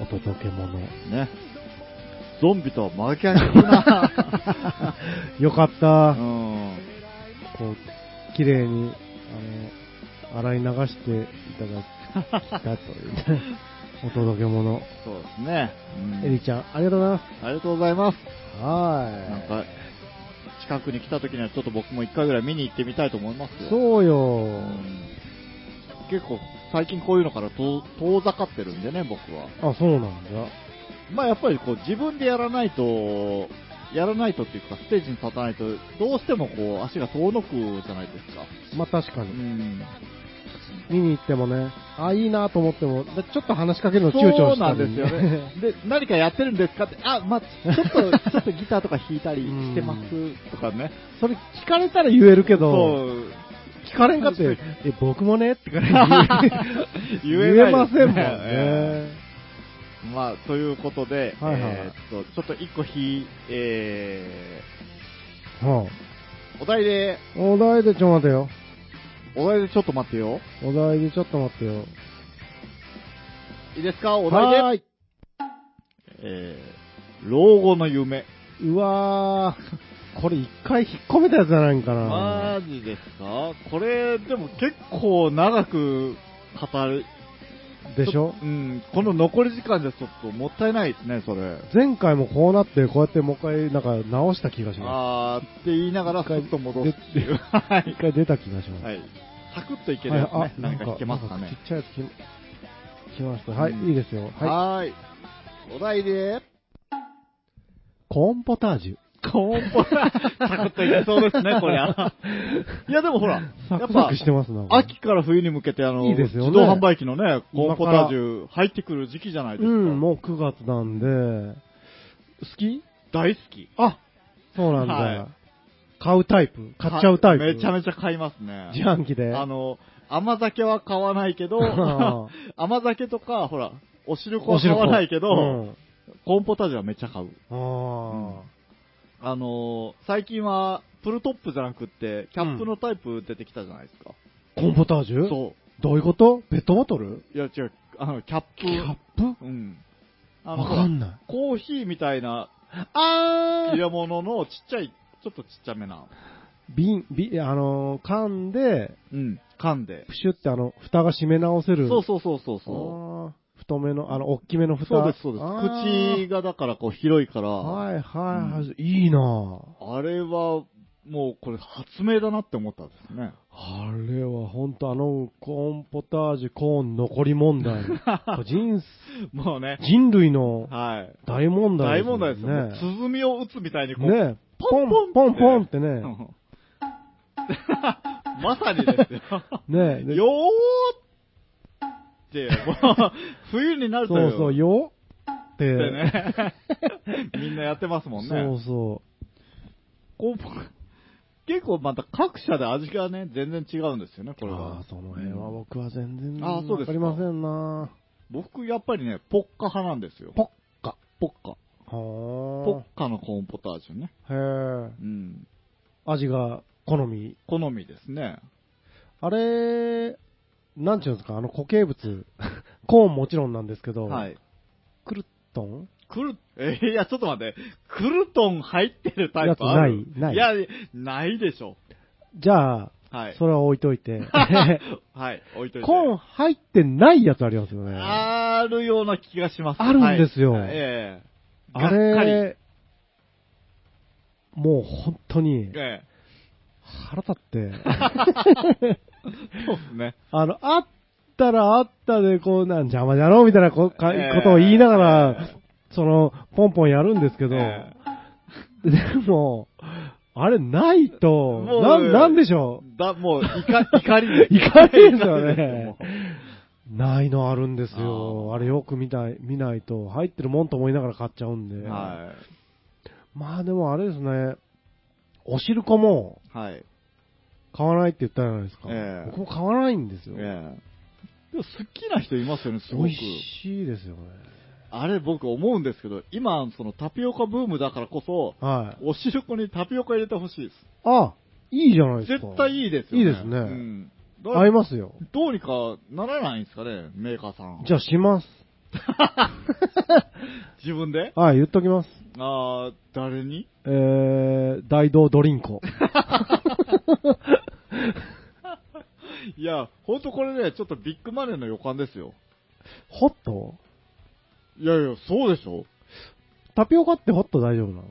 [SPEAKER 2] お届け物。
[SPEAKER 1] ね。ゾンビとは真逆な。
[SPEAKER 2] よかっ
[SPEAKER 1] う
[SPEAKER 2] た。
[SPEAKER 1] ん。
[SPEAKER 2] こう、綺麗に、あの、洗い流していただきたというね。お届け物。
[SPEAKER 1] そうですね。うん
[SPEAKER 2] エリちゃん、ありがとうございます。
[SPEAKER 1] ありがとうございます。
[SPEAKER 2] は
[SPEAKER 1] なんか、近くに来た時にはちょっと僕も一回ぐらい見に行ってみたいと思います
[SPEAKER 2] い。
[SPEAKER 1] よ。
[SPEAKER 2] そうよ。
[SPEAKER 1] うん結構最近こういうのから遠遠ざかってるんでね、僕は。
[SPEAKER 2] あ、そうなんだ。
[SPEAKER 1] まあやっぱりこう自分でやらないと、やらないとっていうか、ステージに立たないと、どうしてもこう足が遠のくじゃないですか。
[SPEAKER 2] まあ確か
[SPEAKER 1] う
[SPEAKER 2] に。
[SPEAKER 1] ん。
[SPEAKER 2] 見に行ってもね、あ、いいなと思っても、でちょっと話しかけるの躊躇
[SPEAKER 1] そう
[SPEAKER 2] したり
[SPEAKER 1] なんですよね。で、何かやってるんですかって、あ、まあ、ちょっと、ちょっとギターとか弾いたりしてますとかね。
[SPEAKER 2] それ聞かれたら言えるけど、
[SPEAKER 1] そう。
[SPEAKER 2] 聞かれんかって、え、僕もね？ってから 言え
[SPEAKER 1] 言え
[SPEAKER 2] ませんもん
[SPEAKER 1] え
[SPEAKER 2] ね。
[SPEAKER 1] えまあ、ということで、
[SPEAKER 2] はいはい
[SPEAKER 1] えーっと、ちょっと一個ひ、え
[SPEAKER 2] は
[SPEAKER 1] ー、お題で、
[SPEAKER 2] あ、お題でちょっと待てよ。
[SPEAKER 1] お題でちょっと待ってよ。
[SPEAKER 2] お題でちょっと待ってよ。
[SPEAKER 1] いいですか？お題で。
[SPEAKER 2] はーい。
[SPEAKER 1] えー、老後の夢。
[SPEAKER 2] うわー、これ一回引っ込めたやつじゃないんかな。
[SPEAKER 1] マジですか？これ、でも結構長く語る。
[SPEAKER 2] でしょ？
[SPEAKER 1] うん、この残り時間じゃちょっともったいないですね、それ。
[SPEAKER 2] 前回もこうなって、こうやってもう一回なんか直した気がしま
[SPEAKER 1] あーって言いながら、スッと戻すっていう。は
[SPEAKER 2] す。一
[SPEAKER 1] い。
[SPEAKER 2] 回出た気がします。
[SPEAKER 1] はい。サクッといけるやつね。
[SPEAKER 2] はい
[SPEAKER 1] 何か弾けますかね
[SPEAKER 2] なんち。っちゃいやつき来ました。はい、
[SPEAKER 1] うん
[SPEAKER 2] いいですよ。はい。
[SPEAKER 1] はーい。お題で、
[SPEAKER 2] コーンポタージュ。
[SPEAKER 1] コーンポタ、サクッといけそうですね、こりゃ。いや、でもほら、やっぱ秋から冬に向けて、あの、
[SPEAKER 2] いいね
[SPEAKER 1] 自動販売機のね、コーンポタージュ入ってくる時期じゃないですか。
[SPEAKER 2] うん、もう9月なんで、好き？
[SPEAKER 1] 大好き。
[SPEAKER 2] あ、そうなんだ。
[SPEAKER 1] はい
[SPEAKER 2] 買うタイプ？買っちゃうタイプ？
[SPEAKER 1] めちゃめちゃ買いますね。
[SPEAKER 2] 自販機で？
[SPEAKER 1] あの、甘酒は買わないけど、
[SPEAKER 2] あ
[SPEAKER 1] 甘酒とか、ほら、お汁粉は買わないけど、
[SPEAKER 2] うん
[SPEAKER 1] コーンポタージュはめっちゃ買う。
[SPEAKER 2] あ
[SPEAKER 1] あのー最近は、プルトップじゃなくって、キャップのタイプ出てきたじゃないですか。
[SPEAKER 2] ーコーンポタージュ？
[SPEAKER 1] そ
[SPEAKER 2] どういうこと？ペットボトル？
[SPEAKER 1] う。いや、違う、あの、キャップ。
[SPEAKER 2] キャップ？
[SPEAKER 1] うん。
[SPEAKER 2] わかんない。
[SPEAKER 1] コーヒーみたいな
[SPEAKER 2] あ
[SPEAKER 1] 入れ物のちっちゃい、ちょっとちっちゃめな。
[SPEAKER 2] 瓶、瓶、あのー、缶で、
[SPEAKER 1] うん。缶で。
[SPEAKER 2] プシュってあの、蓋が閉め直せる。
[SPEAKER 1] そうそうそうそう
[SPEAKER 2] あ
[SPEAKER 1] そ
[SPEAKER 2] ー太めの、あの、大きめの
[SPEAKER 1] う。
[SPEAKER 2] 蓋。
[SPEAKER 1] そうです、そうです。口がだからこう広いから、
[SPEAKER 2] はいはいはい。いいなぁ。
[SPEAKER 1] あれは、もうこれ発明だなって思ったんですね。
[SPEAKER 2] あれは本当あの、コーンポタージュ、コーン残り問題。人、
[SPEAKER 1] もうね、
[SPEAKER 2] 人類の
[SPEAKER 1] はい。
[SPEAKER 2] 大問題
[SPEAKER 1] 大問題です
[SPEAKER 2] ね。
[SPEAKER 1] 鼓を打つみたいにこう、
[SPEAKER 2] ね
[SPEAKER 1] ポ
[SPEAKER 2] ポン
[SPEAKER 1] ンポン
[SPEAKER 2] ポンポンって
[SPEAKER 1] う
[SPEAKER 2] ね。
[SPEAKER 1] ん まさにですよ。
[SPEAKER 2] ねで
[SPEAKER 1] よーって、もう、冬になると
[SPEAKER 2] そうそう、よって。
[SPEAKER 1] ってね。みんなやってますもんね。
[SPEAKER 2] そうそ
[SPEAKER 1] こう結構また各社で味がね、全然違うんですよね、こ
[SPEAKER 2] う。
[SPEAKER 1] れは
[SPEAKER 2] ああ、。その辺は僕は全然
[SPEAKER 1] あーそうですか
[SPEAKER 2] りませんな
[SPEAKER 1] 僕、やっぱりね、ポッカ派なんですよ。
[SPEAKER 2] ポッカ。
[SPEAKER 1] ポッカ。
[SPEAKER 2] は
[SPEAKER 1] ポッカのコーンポタージュね。
[SPEAKER 2] あ。へえ。
[SPEAKER 1] うん。
[SPEAKER 2] 味が好み。
[SPEAKER 1] 好みですね。
[SPEAKER 2] あれ、なんちゅうんですか、あの固形物。コーンもちろんなんですけど、
[SPEAKER 1] はい。
[SPEAKER 2] クルトン？
[SPEAKER 1] クル、えーいや、ちょっと待って。クルトン入ってるタイプある？
[SPEAKER 2] やつないない
[SPEAKER 1] いや、ないでしょ。
[SPEAKER 2] じゃあ、
[SPEAKER 1] はい。
[SPEAKER 2] それは置いといて。
[SPEAKER 1] はい、置いといて。
[SPEAKER 2] コーン入ってないやつありますよね。
[SPEAKER 1] あるような気がします。
[SPEAKER 2] あるんですよ
[SPEAKER 1] はいええ
[SPEAKER 2] あ
[SPEAKER 1] がっかり。
[SPEAKER 2] れ、もう本当に
[SPEAKER 1] ええ
[SPEAKER 2] 腹立って、
[SPEAKER 1] そうですね。
[SPEAKER 2] あの、あったらあったで、こう、なん邪魔じゃろみたいなこか
[SPEAKER 1] ええ
[SPEAKER 2] ことを言いながら、その、ポンポンやるんですけど、
[SPEAKER 1] え
[SPEAKER 2] でも、あれないと、
[SPEAKER 1] もう
[SPEAKER 2] な、なんでしょ
[SPEAKER 1] えだ、もう、怒怒り。
[SPEAKER 2] 怒りですよね。ないのあるんです
[SPEAKER 1] あ
[SPEAKER 2] よ。
[SPEAKER 1] ー
[SPEAKER 2] あれよく見たい、見ないと、入ってるもんと思いながら買っちゃうんで。
[SPEAKER 1] もうは
[SPEAKER 2] まあでもあれですね、お汁粉も
[SPEAKER 1] い。はい。
[SPEAKER 2] 買わないって言ったじゃないですか。
[SPEAKER 1] ええ
[SPEAKER 2] 僕も買わないんですよ。
[SPEAKER 1] ええでも好きな人いますよね、すごく
[SPEAKER 2] 美味。しいですよね。
[SPEAKER 1] あれ僕思うんですけど、今、そのタピオカブームだからこそ、
[SPEAKER 2] はい。
[SPEAKER 1] お汁粉にタピオカ入れてほしいです。
[SPEAKER 2] あ、いいじゃないですか。
[SPEAKER 1] 絶対いいですよね。
[SPEAKER 2] いいですね
[SPEAKER 1] うん。だ
[SPEAKER 2] 合いますよ。
[SPEAKER 1] どうにかならないんですかね、メーカーさん。
[SPEAKER 2] じゃあします。
[SPEAKER 1] 自分で？
[SPEAKER 2] はい、言っときます。
[SPEAKER 1] あー、誰に？
[SPEAKER 2] えー、大道ドリンコ。
[SPEAKER 1] いや、ほんとこれね、ちょっとビッグマネーの予感ですよ。
[SPEAKER 2] ホット？
[SPEAKER 1] いやいや、そうでしょ
[SPEAKER 2] タピオカってホット大丈夫なの？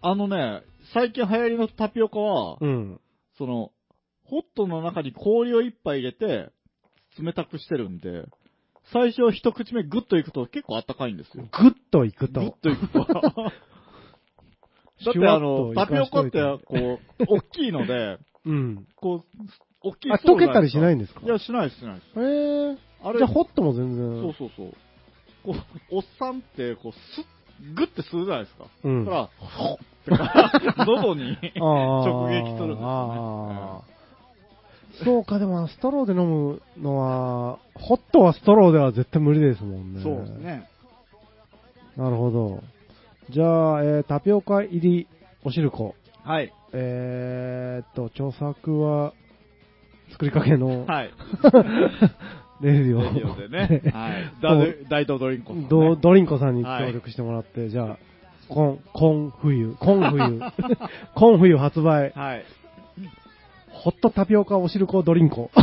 [SPEAKER 1] あのね、最近流行りのタピオカは、
[SPEAKER 2] うん。
[SPEAKER 1] その、ホットの中に氷を一杯入れて、冷たくしてるんで、最初一口目グッといくと結構あったかいんですよ。
[SPEAKER 2] グッといく
[SPEAKER 1] グッ
[SPEAKER 2] と。
[SPEAKER 1] といくと。だってあの、タピオカって、こう、大きいので、
[SPEAKER 2] うん。
[SPEAKER 1] こう、大きい
[SPEAKER 2] あ、溶けたりしない
[SPEAKER 1] ん
[SPEAKER 2] んですか？
[SPEAKER 1] いや、しないです、しないです。
[SPEAKER 2] へえ。
[SPEAKER 1] あれ、
[SPEAKER 2] じゃあホットも全然。
[SPEAKER 1] そうそうそう。こう、おっさんって、こう、すグッて吸うじゃないですか。
[SPEAKER 2] うん。
[SPEAKER 1] だから、ほっってか、喉に
[SPEAKER 2] あー
[SPEAKER 1] 直撃するんですよね。
[SPEAKER 2] あーそうか、でもストローで飲むのは、ホットはストローでは絶対無理ですもんね。
[SPEAKER 1] そうです。ね。
[SPEAKER 2] なるほど。じゃあ、えータピオカ入りおしるこ。
[SPEAKER 1] はい。
[SPEAKER 2] えーっと、著作は、作りかけの、
[SPEAKER 1] はい。
[SPEAKER 2] レディオ。
[SPEAKER 1] レディオでね。はい。ダ大東ドリンコさんね、
[SPEAKER 2] ドドリンコさんに協力してもらって、じゃあ、コン、コン冬、コン冬、コン冬発売、
[SPEAKER 1] はい。
[SPEAKER 2] ホットタピオカおしるこドリンコ。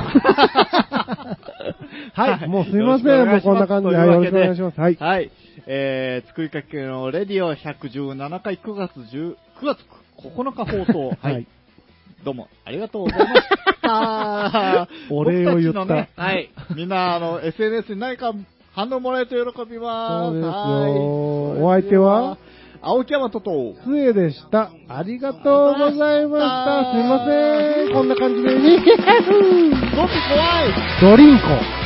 [SPEAKER 2] はい、もうすいません、もうこんな感じで、はいよろしくお願いします。はい。
[SPEAKER 1] はい。えー、作りかけのレディオ117回9月10、9月9日放送。は
[SPEAKER 2] はい
[SPEAKER 1] い。どうも、ありがとうございました。
[SPEAKER 2] お礼を言った
[SPEAKER 1] はい。みんな、あの、SNS に何か反応もらえると喜びます。
[SPEAKER 2] そうですよ
[SPEAKER 1] はい
[SPEAKER 2] お相手は？
[SPEAKER 1] 青木山とと、
[SPEAKER 2] つえでした。ありがとうございました。すいません。こんな感じで、に
[SPEAKER 1] ゾンビ怖い
[SPEAKER 2] ドリンコ。